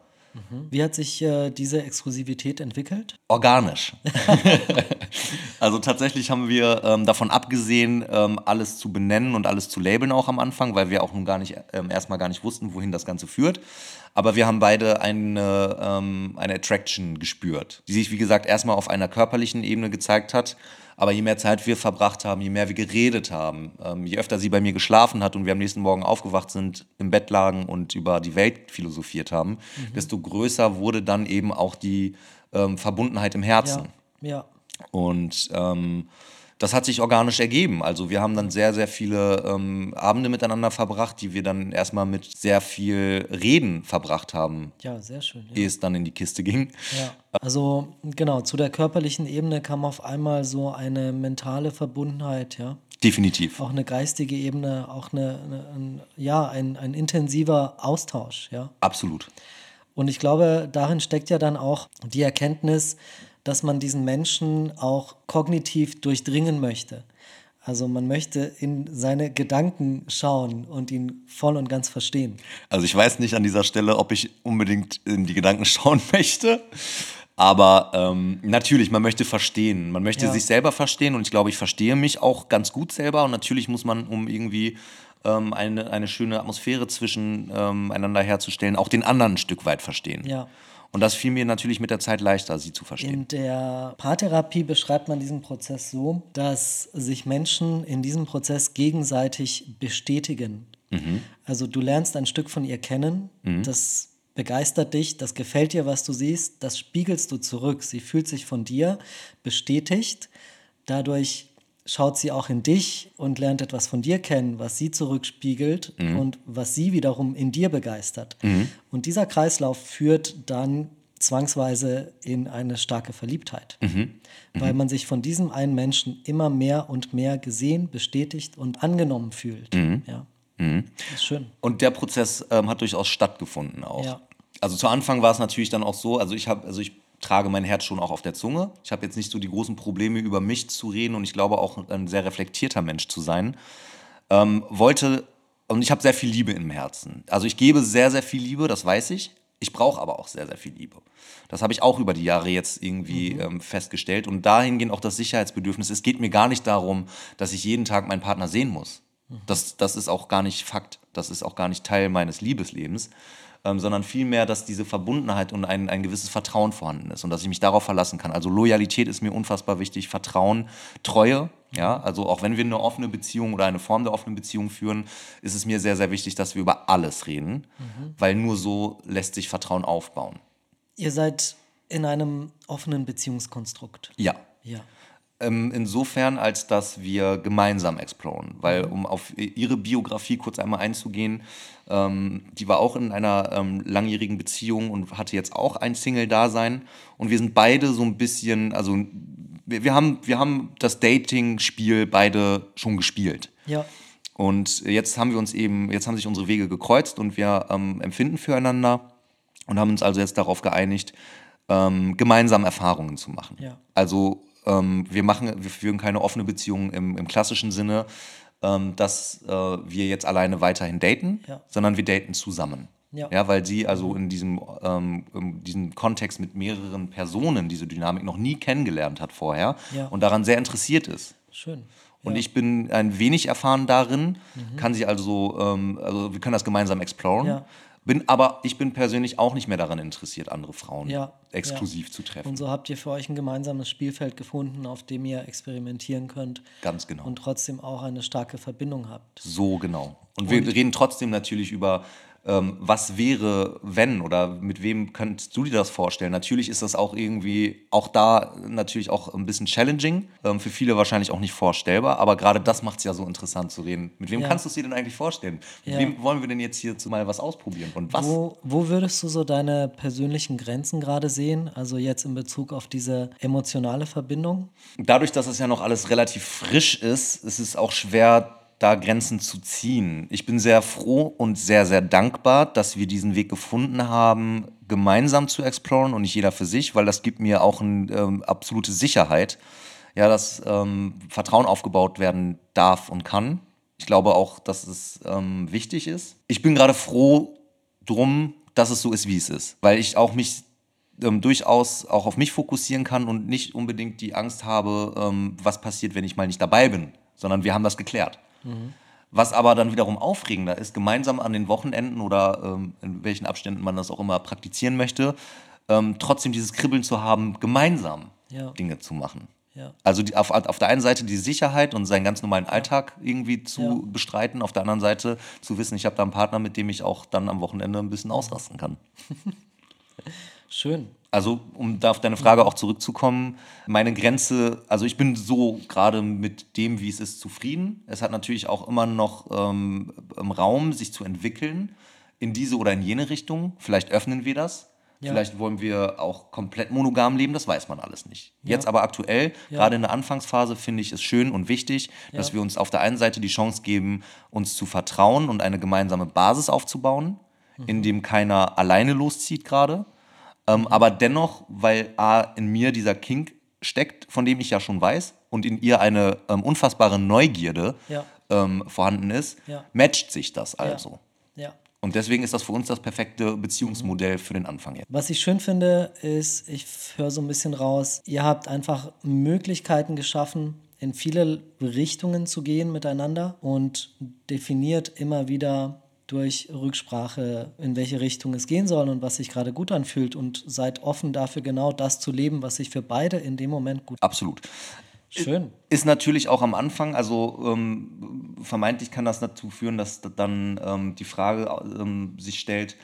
Wie hat sich äh, diese Exklusivität entwickelt? Organisch. also tatsächlich haben wir ähm, davon abgesehen, ähm, alles zu benennen und alles zu labeln auch am Anfang, weil wir auch nun gar nicht, ähm, erstmal gar nicht wussten, wohin das Ganze führt. Aber wir haben beide eine, ähm, eine Attraction gespürt, die sich, wie gesagt, erstmal auf einer körperlichen Ebene gezeigt hat. Aber je mehr Zeit wir verbracht haben, je mehr wir geredet haben, ähm, je öfter sie bei mir geschlafen hat und wir am nächsten Morgen aufgewacht sind, im Bett lagen und über die Welt philosophiert haben, desto größer wurde dann eben auch die ähm, Verbundenheit im Herzen. Ja. Ja. Und ähm, das hat sich organisch ergeben. Also wir haben dann sehr, sehr viele ähm, Abende miteinander verbracht, die wir dann erstmal mit sehr viel Reden verbracht haben, Ja, sehr schön. Ja. ehe es dann in die Kiste ging. Ja. Also genau, zu der körperlichen Ebene kam auf einmal so eine mentale Verbundenheit, ja. Definitiv. Auch eine geistige Ebene, auch eine, eine ein, ja, ein, ein intensiver Austausch, ja. Absolut. Und ich glaube, darin steckt ja dann auch die Erkenntnis, dass man diesen Menschen auch kognitiv durchdringen möchte. Also man möchte in seine Gedanken schauen und ihn voll und ganz verstehen. Also ich weiß nicht an dieser Stelle, ob ich unbedingt in die Gedanken schauen möchte. Aber ähm, natürlich, man möchte verstehen. Man möchte Ja. sich selber verstehen und ich glaube, ich verstehe mich auch ganz gut selber. Und natürlich muss man, um irgendwie ähm, eine, eine schöne Atmosphäre zwischen ähm, einander herzustellen, auch den anderen ein Stück weit verstehen. Ja. Und das fiel mir natürlich mit der Zeit leichter, sie zu verstehen. In der Paartherapie beschreibt man diesen Prozess so, dass sich Menschen in diesem Prozess gegenseitig bestätigen. Also du lernst ein Stück von ihr kennen, das begeistert dich, das gefällt dir, was du siehst, das spiegelst du zurück. Sie fühlt sich von dir bestätigt. Dadurch schaut sie auch in dich und lernt etwas von dir kennen, was sie zurückspiegelt und was sie wiederum in dir begeistert. Und dieser Kreislauf führt dann zwangsweise in eine starke Verliebtheit, weil man sich von diesem einen Menschen immer mehr und mehr gesehen, bestätigt und angenommen fühlt. Ja. Das ist schön. Und der Prozess ähm, hat durchaus stattgefunden auch. Ja. Also zu Anfang war es natürlich dann auch so, also ich habe, also ich trage mein Herz schon auch auf der Zunge. Ich habe jetzt nicht so die großen Probleme über mich zu reden und ich glaube auch ein sehr reflektierter Mensch zu sein. Ähm, wollte und ich habe sehr viel Liebe im Herzen. Also ich gebe sehr, sehr viel Liebe, das weiß ich. Ich brauche aber auch sehr, sehr viel Liebe. Das habe ich auch über die Jahre jetzt irgendwie ähm, festgestellt. Und dahingehend auch das Sicherheitsbedürfnis. Es geht mir gar nicht darum, dass ich jeden Tag meinen Partner sehen muss. Das, das ist auch gar nicht Fakt. Das ist auch gar nicht Teil meines Liebeslebens. Ähm, sondern vielmehr, dass diese Verbundenheit und ein, ein gewisses Vertrauen vorhanden ist und dass ich mich darauf verlassen kann. Also Loyalität ist mir unfassbar wichtig, Vertrauen, Treue. Ja, also auch wenn wir eine offene Beziehung oder eine Form der offenen Beziehung führen, ist es mir sehr, sehr wichtig, dass wir über alles reden, weil nur so lässt sich Vertrauen aufbauen. Ihr seid in einem offenen Beziehungskonstrukt. Ja. Ja. Ähm, insofern, als dass wir gemeinsam exploren. Weil, um auf ihre Biografie kurz einmal einzugehen, ähm, die war auch in einer ähm, langjährigen Beziehung und hatte jetzt auch ein Single-Dasein. Und wir sind beide so ein bisschen, also wir, wir, haben, wir haben das Dating-Spiel beide schon gespielt. Ja. Und jetzt haben wir uns eben, jetzt haben sich unsere Wege gekreuzt und wir ähm, empfinden füreinander und haben uns also jetzt darauf geeinigt, ähm, gemeinsam Erfahrungen zu machen. Ja. Also ähm, wir machen, wir führen keine offene Beziehung im, im klassischen Sinne, ähm, dass äh, wir jetzt alleine weiterhin daten, Ja. sondern wir daten zusammen. Ja. Ja, weil sie also in diesem, ähm, in diesem Kontext mit mehreren Personen diese Dynamik noch nie kennengelernt hat vorher Ja. und daran sehr interessiert ist. Schön. Und ja. ich bin ein wenig erfahren darin, kann sie also, ähm, also wir können das gemeinsam exploren. Bin aber, ich bin persönlich auch nicht mehr daran interessiert, andere Frauen Ja, exklusiv ja. zu treffen. Und so habt ihr für euch ein gemeinsames Spielfeld gefunden, auf dem ihr experimentieren könnt Ganz genau. und trotzdem auch eine starke Verbindung habt. So genau. Und wir reden trotzdem natürlich über, ähm, was wäre, wenn oder mit wem könntest du dir das vorstellen? Natürlich ist das auch irgendwie, auch da natürlich auch ein bisschen challenging, ähm, für viele wahrscheinlich auch nicht vorstellbar, aber gerade das macht es ja so interessant zu reden. Mit wem Ja. kannst du es dir denn eigentlich vorstellen? Mit Ja. wem wollen wir denn jetzt hier mal was ausprobieren? Und was? Wo, wo würdest du so deine persönlichen Grenzen gerade sehen? Also jetzt in Bezug auf diese emotionale Verbindung? Dadurch, dass es ja noch alles relativ frisch ist, ist es auch schwer, da Grenzen zu ziehen. Ich bin sehr froh und sehr, sehr dankbar, dass wir diesen Weg gefunden haben, gemeinsam zu exploren und nicht jeder für sich, weil das gibt mir auch eine ähm, absolute Sicherheit, ja, dass ähm, Vertrauen aufgebaut werden darf und kann. Ich glaube auch, dass es ähm, wichtig ist. Ich bin gerade froh drum, dass es so ist, wie es ist, weil ich auch mich ähm, durchaus auch auf mich fokussieren kann und nicht unbedingt die Angst habe, ähm, was passiert, wenn ich mal nicht dabei bin, sondern wir haben das geklärt. Was aber dann wiederum aufregender ist, gemeinsam an den Wochenenden oder ähm, in welchen Abständen man das auch immer praktizieren möchte, ähm, trotzdem dieses Kribbeln zu haben, gemeinsam Ja. Dinge zu machen. Ja. Also die, auf, auf der einen Seite die Sicherheit und seinen ganz normalen Alltag irgendwie zu Ja. bestreiten, auf der anderen Seite zu wissen, ich habe da einen Partner, mit dem ich auch dann am Wochenende ein bisschen ausrasten kann. Schön. Also, um da auf deine Frage auch zurückzukommen, meine Grenze, also ich bin so gerade mit dem, wie es ist, zufrieden. Es hat natürlich auch immer noch ähm, im Raum, sich zu entwickeln in diese oder in jene Richtung. Vielleicht öffnen wir das. Ja. Vielleicht wollen wir auch komplett monogam leben, das weiß man alles nicht. Ja. Jetzt aber aktuell, Ja. gerade in der Anfangsphase, finde ich es schön und wichtig, dass wir uns auf der einen Seite die Chance geben, uns zu vertrauen und eine gemeinsame Basis aufzubauen, Mhm. in dem keiner alleine loszieht gerade. Ähm, aber dennoch, weil A, in mir dieser Kink steckt, von dem ich ja schon weiß, und in ihr eine ähm, unfassbare Neugierde Ja. ähm, vorhanden ist, Ja. matcht sich das also. Ja. Und deswegen ist das für uns das perfekte Beziehungsmodell für den Anfang jetzt. Was ich schön finde, ist, ich höre so ein bisschen raus, ihr habt einfach Möglichkeiten geschaffen, in viele Richtungen zu gehen miteinander und definiert immer wieder durch Rücksprache, in welche Richtung es gehen soll und was sich gerade gut anfühlt und seid offen dafür, genau das zu leben, was sich für beide in dem Moment gut Absolut. Schön. Ist natürlich auch am Anfang, also ähm, vermeintlich kann das dazu führen, dass dann ähm, die Frage ähm, sich stellt,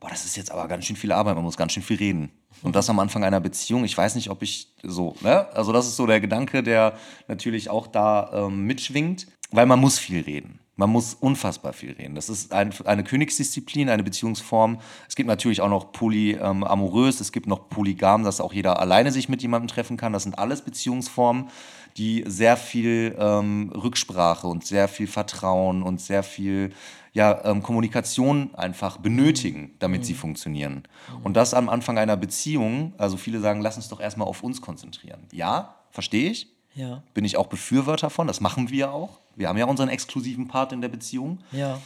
boah, das ist jetzt aber ganz schön viel Arbeit, man muss ganz schön viel reden. Und das am Anfang einer Beziehung, ich weiß nicht, ob ich so, ne? Also das ist so der Gedanke, der natürlich auch da ähm, mitschwingt, weil man muss viel reden. Man muss unfassbar viel reden. Das ist ein, eine Königsdisziplin, eine Beziehungsform. Es gibt natürlich auch noch polyamorös, ähm, es gibt noch polygam, dass auch jeder alleine sich mit jemandem treffen kann. Das sind alles Beziehungsformen, die sehr viel ähm, Rücksprache und sehr viel Vertrauen und sehr viel ja, ähm, Kommunikation einfach benötigen, damit mhm. sie funktionieren. Mhm. Und das am Anfang einer Beziehung, also viele sagen, lass uns doch erstmal auf uns konzentrieren. Ja, verstehe ich. Ja. Bin ich auch Befürworter von, das machen wir auch. Wir haben ja unseren exklusiven Part in der Beziehung. Ja.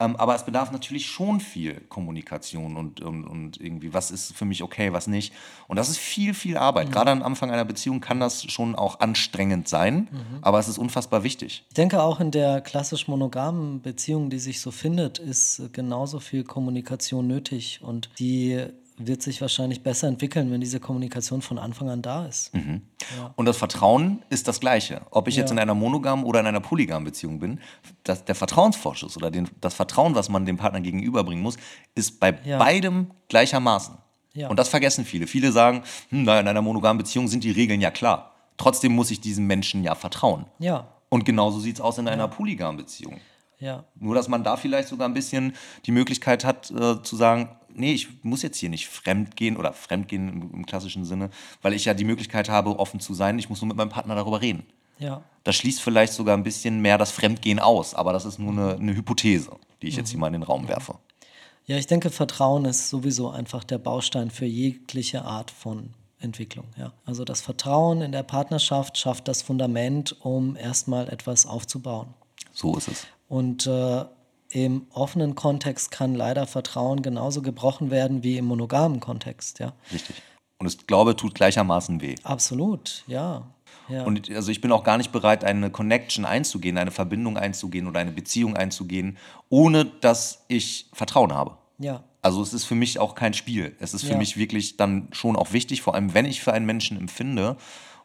Ähm, aber es bedarf natürlich schon viel Kommunikation und, und, und irgendwie, was ist für mich okay, was nicht. Und das ist viel, viel Arbeit. Mhm. Gerade am Anfang einer Beziehung kann das schon auch anstrengend sein, mhm. aber es ist unfassbar wichtig. Ich denke auch in der klassisch monogamen Beziehung, die sich so findet, ist genauso viel Kommunikation nötig. Und die wird sich wahrscheinlich besser entwickeln, wenn diese Kommunikation von Anfang an da ist. Mhm. Ja. Und das Vertrauen ist das Gleiche. Ob ich ja. jetzt in einer monogamen oder in einer polygamen Beziehung bin, das, der Vertrauensvorschuss oder den, das Vertrauen, was man dem Partner gegenüberbringen muss, ist bei ja. beidem gleichermaßen. Und das vergessen viele. Viele sagen, hm, naja, in einer monogamen Beziehung sind die Regeln ja klar. Trotzdem muss ich diesem Menschen ja vertrauen. Ja. Und genauso sieht es aus in einer polygamen Beziehung. Ja. Nur, dass man da vielleicht sogar ein bisschen die Möglichkeit hat, äh, zu sagen, nee, ich muss jetzt hier nicht fremd gehen oder fremd gehen im, im, klassischen Sinne, weil ich ja die Möglichkeit habe, offen zu sein. Ich muss nur mit meinem Partner darüber reden. Ja. Das schließt vielleicht sogar ein bisschen mehr das Fremdgehen aus, aber das ist nur eine, eine Hypothese, die ich jetzt hier mal in den Raum werfe. Ja, ich denke, Vertrauen ist sowieso einfach der Baustein für jegliche Art von Entwicklung. Ja. Also das Vertrauen in der Partnerschaft schafft das Fundament, um erstmal etwas aufzubauen. So ist es. Und äh, im offenen Kontext kann leider Vertrauen genauso gebrochen werden wie im monogamen Kontext, ja. Richtig. Und das Glaube tut gleichermaßen weh. Absolut, ja. ja. Und also ich bin auch gar nicht bereit, eine Connection einzugehen, eine Verbindung einzugehen oder eine Beziehung einzugehen, ohne dass ich Vertrauen habe. Ja. Also es ist für mich auch kein Spiel. Es ist für ja. mich wirklich dann schon auch wichtig, vor allem wenn ich für einen Menschen empfinde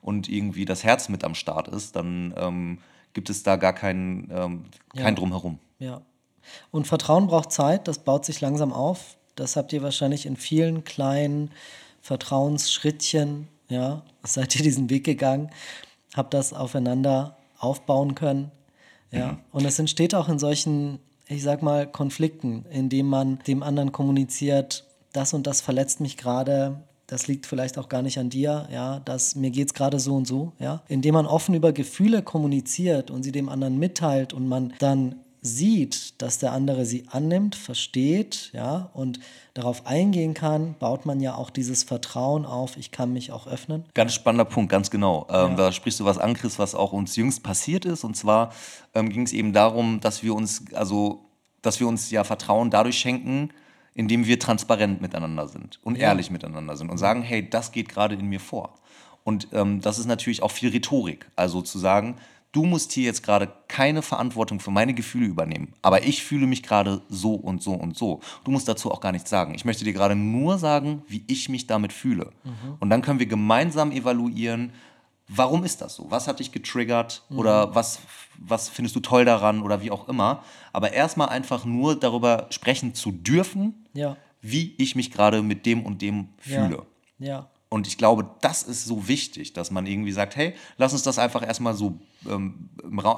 und irgendwie das Herz mit am Start ist, dann ähm, gibt es da gar kein, ähm, kein ja. Drumherum. Ja. Und Vertrauen braucht Zeit, das baut sich langsam auf. Das habt ihr wahrscheinlich in vielen kleinen Vertrauensschrittchen, ja, seid ihr diesen Weg gegangen, habt das aufeinander aufbauen können. Ja. Mhm. Und es entsteht auch in solchen, ich sag mal, Konflikten, indem man dem anderen kommuniziert, das und das verletzt mich gerade, das liegt vielleicht auch gar nicht an dir, ja, dass mir geht es gerade so und so, ja. Indem man offen über Gefühle kommuniziert und sie dem anderen mitteilt und man dann sieht, dass der andere sie annimmt, versteht, ja, und darauf eingehen kann, baut man ja auch dieses Vertrauen auf, ich kann mich auch öffnen. Ganz spannender Punkt, ganz genau. Ähm, ja. Da sprichst du was an, Chris, was auch uns jüngst passiert ist. Und zwar ähm, ging es eben darum, dass wir uns, also, dass wir uns ja Vertrauen dadurch schenken, indem wir transparent miteinander sind und ja. ehrlich miteinander sind und sagen, hey, das geht gerade in mir vor. Und ähm, das ist natürlich auch viel Rhetorik. Also zu sagen, du musst hier jetzt gerade keine Verantwortung für meine Gefühle übernehmen, aber ich fühle mich gerade so und so und so. Du musst dazu auch gar nichts sagen. Ich möchte dir gerade nur sagen, wie ich mich damit fühle. Mhm. Und dann können wir gemeinsam evaluieren, warum ist das so? Was hat dich getriggert mhm. oder was, was findest du toll daran oder wie auch immer. Aber erstmal einfach nur darüber sprechen zu dürfen, ja. wie ich mich gerade mit dem und dem fühle. Ja. ja. Und ich glaube, das ist so wichtig, dass man irgendwie sagt, hey, lass uns das einfach erstmal so, ähm,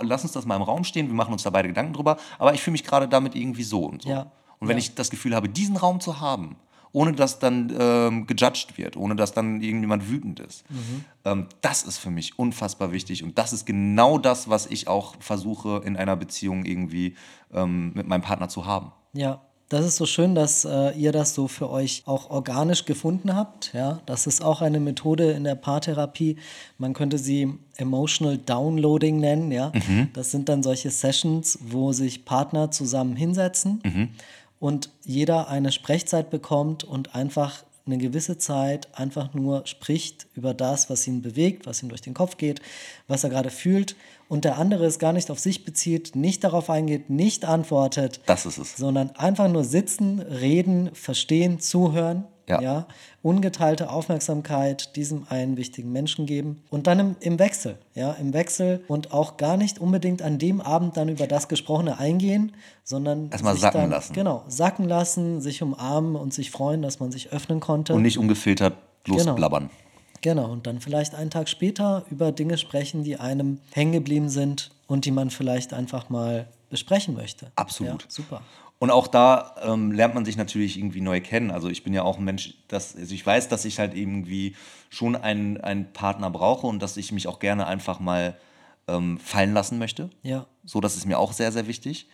lass uns das mal im Raum stehen, wir machen uns da beide Gedanken drüber, aber ich fühle mich gerade damit irgendwie so und so. Ja. Und wenn ja. ich das Gefühl habe, diesen Raum zu haben, ohne dass dann ähm, gejudged wird, ohne dass dann irgendjemand wütend ist, mhm. ähm, das ist für mich unfassbar wichtig und das ist genau das, was ich auch versuche in einer Beziehung irgendwie ähm, mit meinem Partner zu haben. Ja, das ist so schön, dass äh, ihr das so für euch auch organisch gefunden habt. Ja, das ist auch eine Methode in der Paartherapie. Man könnte sie Emotional Downloading nennen. Ja, mhm. das sind dann solche Sessions, wo sich Partner zusammen hinsetzen mhm. und jeder eine Sprechzeit bekommt und einfach eine gewisse Zeit einfach nur spricht über das, was ihn bewegt, was ihm durch den Kopf geht, was er gerade fühlt und der andere es gar nicht auf sich bezieht, nicht darauf eingeht, nicht antwortet. Das ist es. Sondern einfach nur sitzen, reden, verstehen, zuhören. Ja. ungeteilte Aufmerksamkeit diesem einen wichtigen Menschen geben und dann im, im Wechsel, ja, im Wechsel und auch gar nicht unbedingt an dem Abend dann über das Gesprochene eingehen, sondern Erstmal sacken dann, lassen. Genau, sacken lassen, sich umarmen und sich freuen, dass man sich öffnen konnte. Und nicht ungefiltert losblabbern. Genau, und dann vielleicht einen Tag später über Dinge sprechen, die einem hängen geblieben sind und die man vielleicht einfach mal besprechen möchte. Absolut. Ja, super. Und auch da ähm, lernt man sich natürlich irgendwie neu kennen. Also ich bin ja auch ein Mensch, das, also ich weiß, dass ich halt irgendwie schon einen, einen Partner brauche und dass ich mich auch gerne einfach mal ähm, fallen lassen möchte. Ja. So, das ist mir auch sehr, sehr wichtig.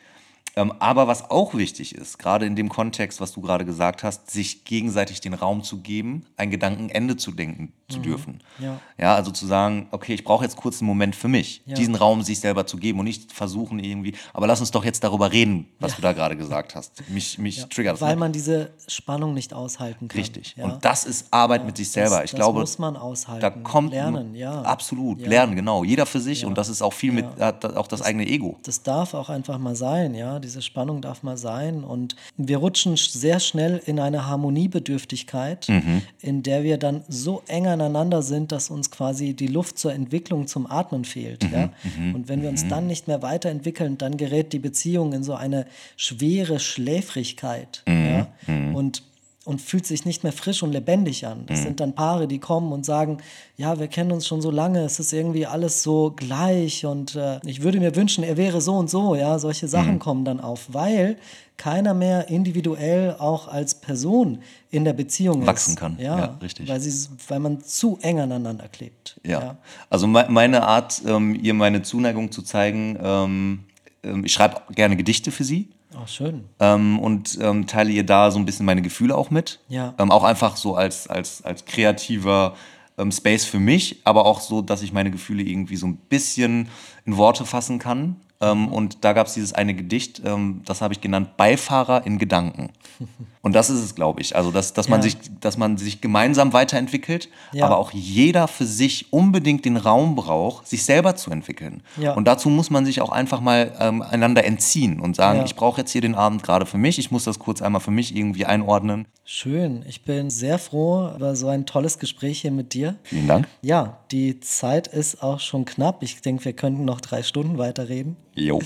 Ähm, aber was auch wichtig ist, gerade in dem Kontext, was du gerade gesagt hast, sich gegenseitig den Raum zu geben, ein Gedankenende zu denken zu dürfen. Mhm. Ja. ja, also zu sagen, okay, ich brauche jetzt kurz einen Moment für mich, Ja. diesen Raum sich selber zu geben und nicht versuchen irgendwie, aber lass uns doch jetzt darüber reden, was Ja. du da gerade gesagt hast. Mich, mich triggert das. Weil ne? man diese Spannung nicht aushalten kann. Richtig. Und das ist Arbeit mit sich selber. Das- ich das glaube, muss man aushalten. da kommt Lernen, ja. Absolut, lernen, genau. Jeder für sich und das ist auch viel mit, hat auch das eigene Ego. das darf auch einfach mal sein, ja. Diese Spannung darf mal sein. Und wir rutschen sch- sehr schnell in eine Harmoniebedürftigkeit, Mhm. in der wir dann so eng aneinander sind, dass uns quasi die Luft zur Entwicklung zum Atmen fehlt. Mhm. Ja? Und wenn wir uns dann nicht mehr weiterentwickeln, dann gerät die Beziehung in so eine schwere Schläfrigkeit. Mhm. Ja? Und und fühlt sich nicht mehr frisch und lebendig an. Mhm. Das sind dann Paare, die kommen und sagen, ja, wir kennen uns schon so lange, es ist irgendwie alles so gleich und äh, ich würde mir wünschen, er wäre so und so, ja, solche Mhm. Sachen kommen dann auf, weil keiner mehr individuell auch als Person in der Beziehung Wachsen ist. kann. Ja, Ja, richtig. Weil, sie, weil man zu eng aneinander klebt. Ja. Also me meine Art, ähm, ihr meine Zuneigung zu zeigen, ähm, ähm, ich schreibe gerne Gedichte für sie. Auch schön. ähm, und ähm, teile ihr da so ein bisschen meine Gefühle auch mit. Ja. Ähm, auch einfach so als, als, als kreativer ähm, Space für mich, aber auch so, dass ich meine Gefühle irgendwie so ein bisschen in Worte fassen kann. Ähm, und da gab es dieses eine Gedicht, ähm, das habe ich genannt Beifahrer in Gedanken. Und das ist es, glaube ich. Also, dass, dass, man Ja. sich, dass man sich gemeinsam weiterentwickelt, Ja. aber auch jeder für sich unbedingt den Raum braucht, sich selber zu entwickeln. Ja. Und dazu muss man sich auch einfach mal ähm, einander entziehen und sagen, ich brauche jetzt hier den Abend gerade für mich, ich muss das kurz einmal für mich irgendwie einordnen. Schön. Ich bin sehr froh über so ein tolles Gespräch hier mit dir. Vielen Dank. Ja, die Zeit ist auch schon knapp. Ich denke, wir könnten noch drei Stunden weiterreden. Jo.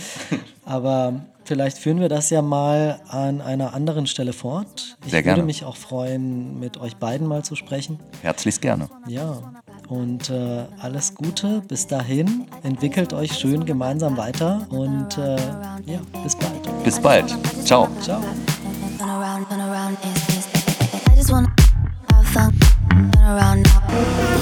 Aber vielleicht führen wir das ja mal an einer anderen Stelle fort. Ich Sehr gerne. würde mich auch freuen, mit euch beiden mal zu sprechen. Herzlichst gerne. Ja, und äh, alles Gute. Bis dahin. Entwickelt euch schön gemeinsam weiter. Und äh, ja, bis bald. Bis bald. Ciao. Ciao. Turn